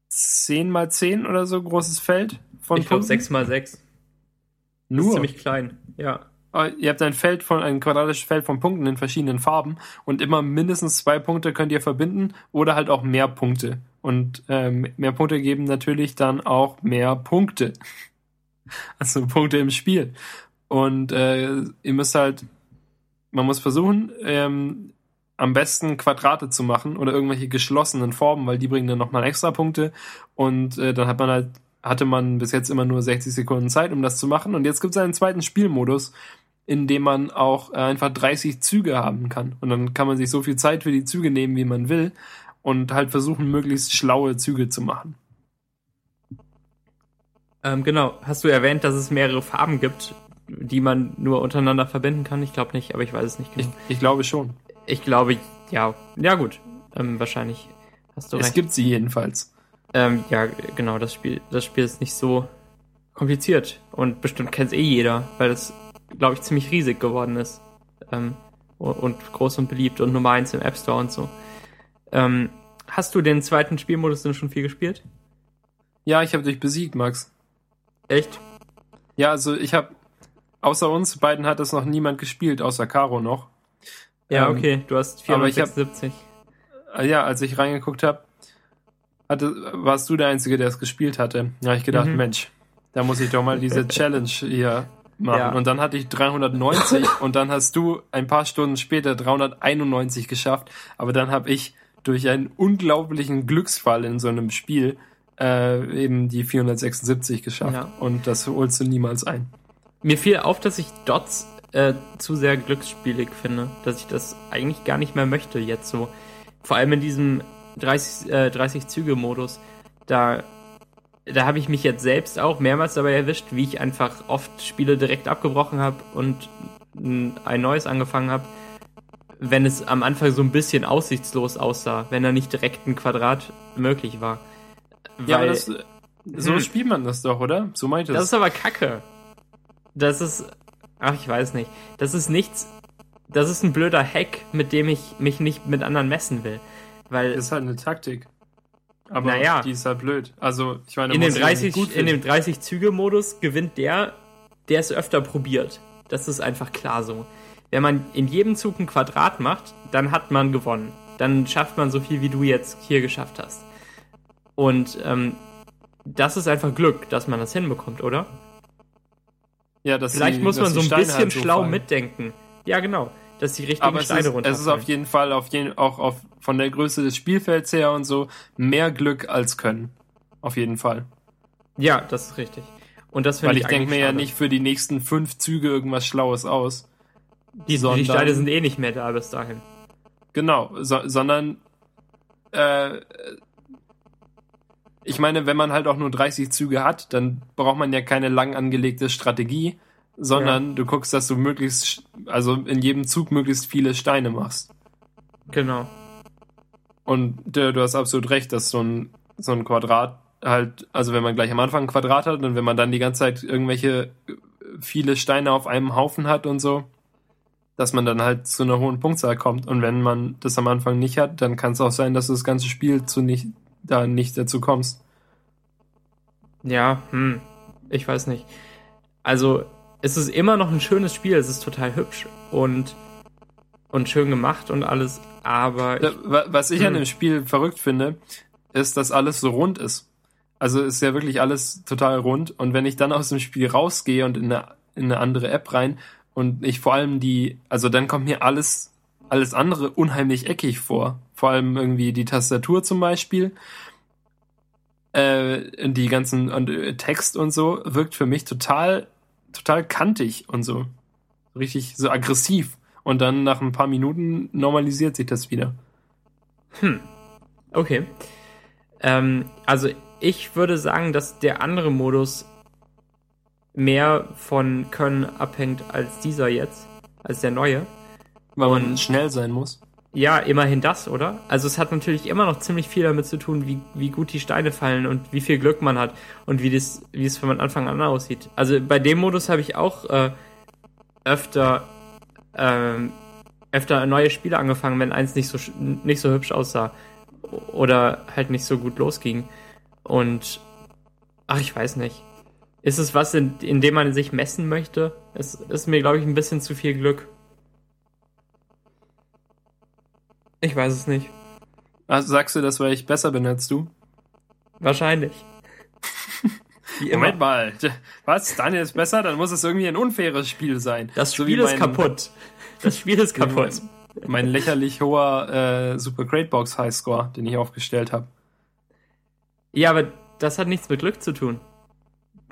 10 mal 10 oder so großes Feld von ich glaube Punkten. 6 mal 6 Nur. Ist ziemlich klein. Ja. Aber Ihr habt ein Feld von ein quadratisches Feld von Punkten in verschiedenen Farben und immer mindestens zwei Punkte könnt ihr verbinden oder halt auch mehr Punkte. Und ähm, mehr Punkte geben natürlich dann auch mehr Punkte. Also Punkte im Spiel. Und äh, ihr müsst halt, man muss versuchen, ähm, am besten Quadrate zu machen oder irgendwelche geschlossenen Formen, weil die bringen dann nochmal extra Punkte. Und äh, dann hat man halt, hatte man bis jetzt immer nur 60 Sekunden Zeit, um das zu machen. Und jetzt gibt es einen zweiten Spielmodus, in dem man auch äh, einfach 30 Züge haben kann. Und dann kann man sich so viel Zeit für die Züge nehmen, wie man will. Und halt versuchen, möglichst schlaue Züge zu machen. Ähm, genau. Hast du erwähnt, dass es mehrere Farben gibt, die man nur untereinander verbinden kann? Ich glaube nicht, aber ich weiß es nicht Ich, genau. ich glaube schon. Ich, glaube, ja. Ja, gut. Ähm, wahrscheinlich hast du Es recht. gibt sie jedenfalls. Ähm, ja, genau, das Spiel, das Spiel ist nicht so kompliziert und bestimmt kennt es eh jeder, weil es, glaube ich, ziemlich riesig geworden ist. Ähm, und, und groß und beliebt und Nummer eins im App Store und so. Ähm, hast du den zweiten Spielmodus denn schon viel gespielt? Ja, ich habe dich besiegt, Max. Echt? Ja, also ich habe, außer uns beiden hat das noch niemand gespielt, außer Caro noch. Ja, Ähm, okay, du hast aber ich hab- 476. Äh, Ja, als ich reingeguckt habe, warst du der Einzige, der es gespielt hatte. Da habe ich gedacht, Mhm. Mensch, da muss ich doch mal diese Challenge hier machen. Ja. Und dann hatte ich 390 und dann hast du ein paar Stunden später 391 geschafft. Aber dann habe ich durch einen unglaublichen Glücksfall in so einem Spiel äh, eben die 476 geschafft. Ja. Und das holst du niemals ein. Mir fiel auf, dass ich Dots äh, zu sehr glücksspielig finde, dass ich das eigentlich gar nicht mehr möchte jetzt so. Vor allem in diesem 30, äh, 30 Züge Modus, da da habe ich mich jetzt selbst auch mehrmals dabei erwischt, wie ich einfach oft Spiele direkt abgebrochen habe und ein neues angefangen habe, wenn es am Anfang so ein bisschen aussichtslos aussah, wenn da nicht direkt ein Quadrat möglich war. Ja, aber Weil- das, so Hm. spielt man das doch, oder? So meint es. Das ist aber kacke. Das ist. Ach, ich weiß nicht. Das ist nichts. Das ist ein blöder Hack, mit dem ich mich nicht mit anderen messen will. Weil Das ist halt eine Taktik. Aber Naja. die ist halt blöd. Also, ich meine, in dem ich auch nicht 30, gut in dem 30 Züge Modus gewinnt der, der es öfter probiert. Das ist einfach klar so. Wenn man in jedem Zug ein Quadrat macht, dann hat man gewonnen. Dann schafft man so viel, wie du jetzt hier geschafft hast. Und ähm, das ist einfach Glück, dass man das hinbekommt, oder? ja, dass Vielleicht die, muss man so ein bisschen halt so schlau fallen. mitdenken. Ja, genau. Dass die richtigen Aber es Steine ist, runterfallen. es ist auf jeden Fall auf jeden, auch auf, von der Größe des Spielfelds her und so mehr Glück als Können. Auf jeden Fall. Ja, das ist richtig. Und das finde Weil ich ich denke mir ja schade. nicht für die nächsten fünf Züge irgendwas Schlaues aus. Die, Steine sind eh nicht mehr da bis dahin. Genau, so, sondern äh, ich meine, wenn man halt auch nur 30 Züge hat, dann braucht man ja keine lang angelegte Strategie, sondern du guckst, dass du möglichst, also in jedem Zug möglichst viele Steine machst. Genau. Und du, du hast absolut recht, dass so ein, so ein Quadrat halt, also wenn man gleich am Anfang ein Quadrat hat und wenn man dann die ganze Zeit irgendwelche äh, viele Steine auf einem Haufen hat und so, dass man dann halt zu einer hohen Punktzahl kommt. Und wenn man das am Anfang nicht hat, dann kann es auch sein, dass du das ganze Spiel zu nicht, da nicht dazu kommst. Ja, hm. Ich weiß nicht. Also, es ist immer noch ein schönes Spiel. Es ist total hübsch und, und schön gemacht und alles. Aber ich, wa- Was ich an Hm. dem Spiel verrückt finde, ist, dass alles so rund ist. Also ist ja wirklich alles total rund. Und wenn ich dann aus dem Spiel rausgehe und in eine, in eine andere App rein und ich vor allem die, also dann kommt mir alles, alles andere unheimlich eckig vor. Vor allem irgendwie die Tastatur zum Beispiel. Äh, die ganzen und, äh, Text und so wirkt für mich total, total kantig und so. Richtig so aggressiv. Und dann nach ein paar Minuten normalisiert sich das wieder. okay. Ähm, also, ich würde sagen, dass der andere Modus mehr von Können abhängt als dieser jetzt, als der neue. Weil man Und- schnell sein muss. Ja, immerhin das, oder? Also es hat natürlich immer noch ziemlich viel damit zu tun, wie, wie gut die Steine fallen und wie viel Glück man hat und wie, das, wie es von Anfang an aussieht. Also bei dem Modus habe ich auch äh, öfter, ähm, öfter neue Spiele angefangen, wenn eins nicht so, nicht so hübsch aussah oder halt nicht so gut losging. Und ach, ich weiß nicht. Ist es was, in, in dem man sich messen möchte? Es ist mir, glaube ich, ein bisschen zu viel Glück. Ich weiß es nicht. Also sagst du das, weil ich besser bin als du? Wahrscheinlich. Moment mal. Was? Daniel ist besser? Dann muss es irgendwie ein unfaires Spiel sein. Das So Spiel wie ist mein- kaputt. Das Spiel ist kaputt. Mein lächerlich hoher äh, Super Great Box Highscore, den ich aufgestellt habe. Ja, aber das hat nichts mit Glück zu tun.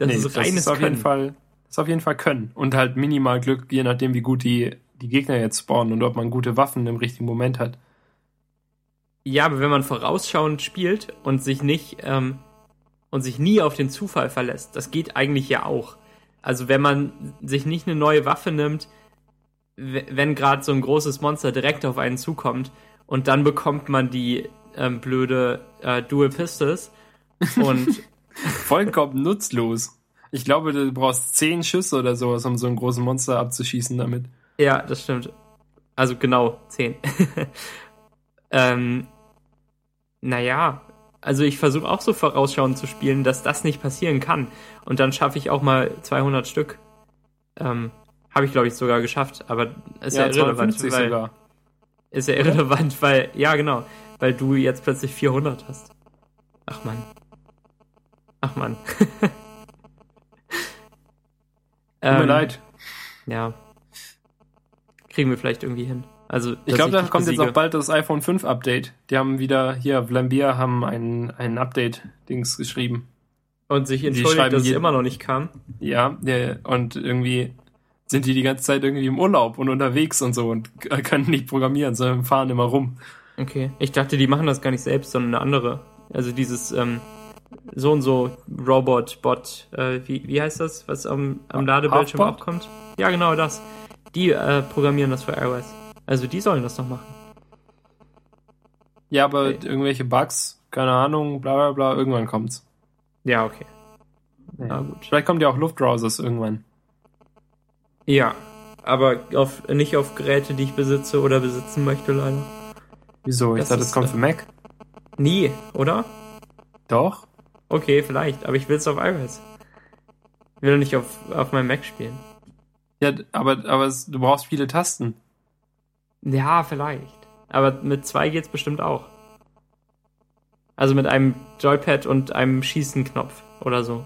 Das Nee, ist reines ist auf Können. jeden Fall, das ist auf jeden Fall Können. Und halt minimal Glück, je nachdem, wie gut die, die Gegner jetzt spawnen und ob man gute Waffen im richtigen Moment hat. Ja, aber wenn man vorausschauend spielt und sich nicht ähm, und sich nie auf den Zufall verlässt, das geht eigentlich ja auch. Also wenn man sich nicht eine neue Waffe nimmt, wenn gerade so ein großes Monster direkt auf einen zukommt und dann bekommt man die ähm, blöde äh, Dual Pistols und Vollkommen nutzlos. Ich glaube, du brauchst zehn Schüsse oder sowas, um so einen großen Monster abzuschießen damit. Ja, das stimmt. Also genau, 10. ähm, naja, also ich versuche auch so vorausschauend zu spielen, dass das nicht passieren kann. Und dann schaffe ich auch mal 200 Stück. Ähm, Habe ich, glaube ich, sogar geschafft, aber ist ja, irrelevant. 52 Weil, sogar. ist ja irrelevant, weil, ja genau, weil du jetzt plötzlich 400 hast. Ach man. Ach man. Tut mir Ähm, leid. Ja. Kriegen wir vielleicht irgendwie hin. Also, Ich glaube, da kommt jetzt besiege. auch bald das iPhone 5 Update. Die haben wieder, hier, Vlambeer haben ein, ein Update-Dings geschrieben. Und sich entschuldigt, schreiben dass es immer noch nicht kam. Ja, ja, und irgendwie sind die die ganze Zeit irgendwie im Urlaub und unterwegs und so und können nicht programmieren, sondern fahren immer rum. Okay. Ich dachte, die machen das gar nicht selbst, sondern eine andere. Also dieses ähm, so und so Robot, Bot, äh, wie, wie heißt das, was am, am Ladebildschirm Halfbot? Ja, genau das. Die äh, programmieren das für iOS. Also die sollen das noch machen. Ja, aber Okay. irgendwelche Bugs, keine Ahnung, bla bla bla, irgendwann kommt's. Ja, okay. Ja. Na gut. Vielleicht kommt ja auch Luftbrowsers irgendwann. Ja, aber auf, nicht auf Geräte, die ich besitze oder besitzen möchte, leider. Wieso? Ich Das dachte, das kommt äh, für Mac. Nie, oder? Doch. Okay, vielleicht, aber ich will es auf iOS. Ich will doch nicht auf, auf meinem Mac spielen. Ja, aber, aber es, du brauchst viele Tasten. Ja, vielleicht. Aber mit zwei geht's bestimmt auch. Also mit einem Joypad und einem Schießenknopf oder so.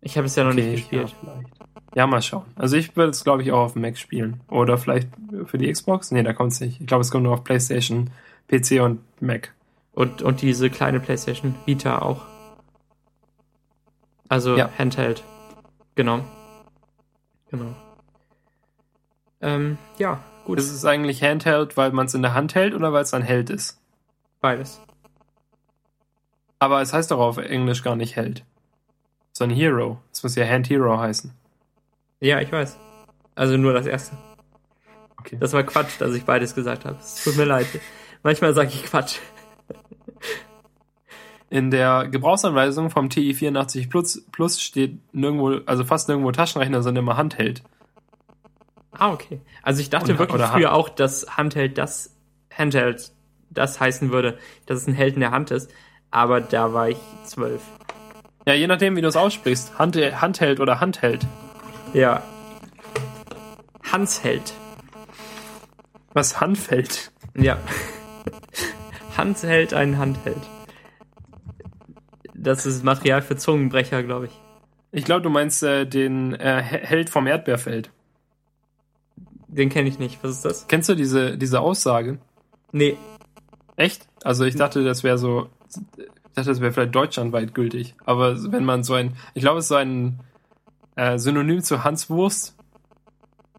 Ich habe es ja noch nicht gespielt. Ja, vielleicht. ja, mal schauen. Also ich würde es, glaube ich, auch auf dem Mac spielen. Oder vielleicht für die Xbox? Nee, da kommt es nicht. Ich glaube, es kommt nur auf PlayStation, PC und Mac. Und, und diese kleine PlayStation Vita auch. Also Ja. Handheld. Genau. Genau. Ähm, ja, gut. Ist es eigentlich Handheld, weil man es in der Hand hält oder weil es ein Held ist? Beides. Aber es heißt doch auf Englisch gar nicht Held. Sondern Hero. Es muss ja Hand Hero heißen. Ja, ich weiß. Also nur das erste. Okay. Das war Quatsch, dass ich beides gesagt habe. Es tut mir leid. Manchmal sage ich Quatsch. In der Gebrauchsanweisung vom TI84 Plus, Plus steht nirgendwo, also fast nirgendwo Taschenrechner, sondern immer Handheld. Ah, okay. Also ich dachte Oder- wirklich früher auch, dass Handheld das Handheld das heißen würde, dass es ein Held in der Hand ist. Aber da war ich zwölf. Ja, je nachdem, wie du es aussprichst. Hand, Handheld oder Handheld. Ja. Hansheld. Was Handfeld? Ja. Hans hält einen Handheld. Das ist Material für Zungenbrecher, glaube ich. Ich glaube, du meinst äh, den äh, Held vom Erdbeerfeld. Den kenne ich nicht. Was ist das? Kennst du diese, diese Aussage? Nee. Echt? Also ich dachte, das wäre so, ich dachte, das wäre vielleicht deutschlandweit gültig. Aber wenn man so ein, ich glaube, es ist so ein äh, Synonym zu Hans Wurst,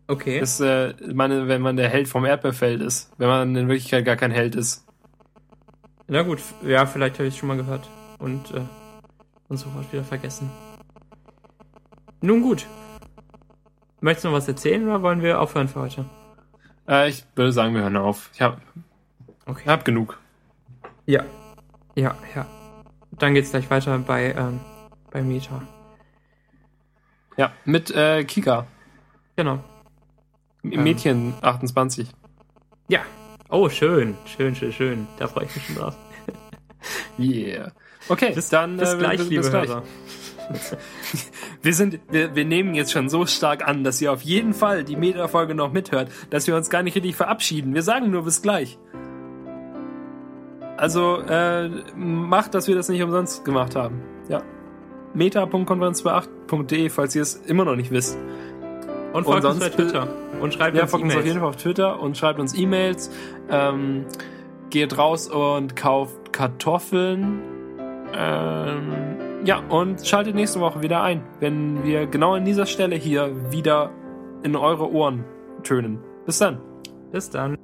Okay. ist, äh, meine, wenn man der Held vom Erdbeerfeld ist, wenn man in Wirklichkeit gar kein Held ist. Na gut, ja, vielleicht habe ich es schon mal gehört. Und, äh, und sofort wieder vergessen. Nun gut. Möchtest du noch was erzählen oder wollen wir aufhören für heute? Äh, ich würde sagen, wir hören auf. Ich habe Okay. hab genug. Ja. Ja, ja. Dann geht's gleich weiter bei, ähm, bei Meta. Ja, mit äh, Kika. Genau. Ähm. Mädchen 28. Ja. Oh, schön. Schön, schön, schön. Da freue ich mich schon drauf. Yeah. Okay, Bis, dann bis äh, gleich, bis, liebe bis gleich. Hörer. Wir sind, wir, wir nehmen jetzt schon so stark an, dass ihr auf jeden Fall die Meta-Folge noch mithört, dass wir uns gar nicht richtig verabschieden. Wir sagen nur bis gleich. Also äh, macht, dass wir das nicht umsonst gemacht haben. Ja. meta.konferenz28.de, falls ihr es immer noch nicht wisst. Und folgt uns bei Twitter. Und schreibt Ja, uns folgt uns auf E-Mails. jeden Fall auf Twitter und schreibt uns E-Mails. Ähm, geht raus und kauft Kartoffeln. Ähm, ja, und schaltet nächste Woche wieder ein, wenn wir genau an dieser Stelle hier wieder in eure Ohren tönen. Bis dann. Bis dann.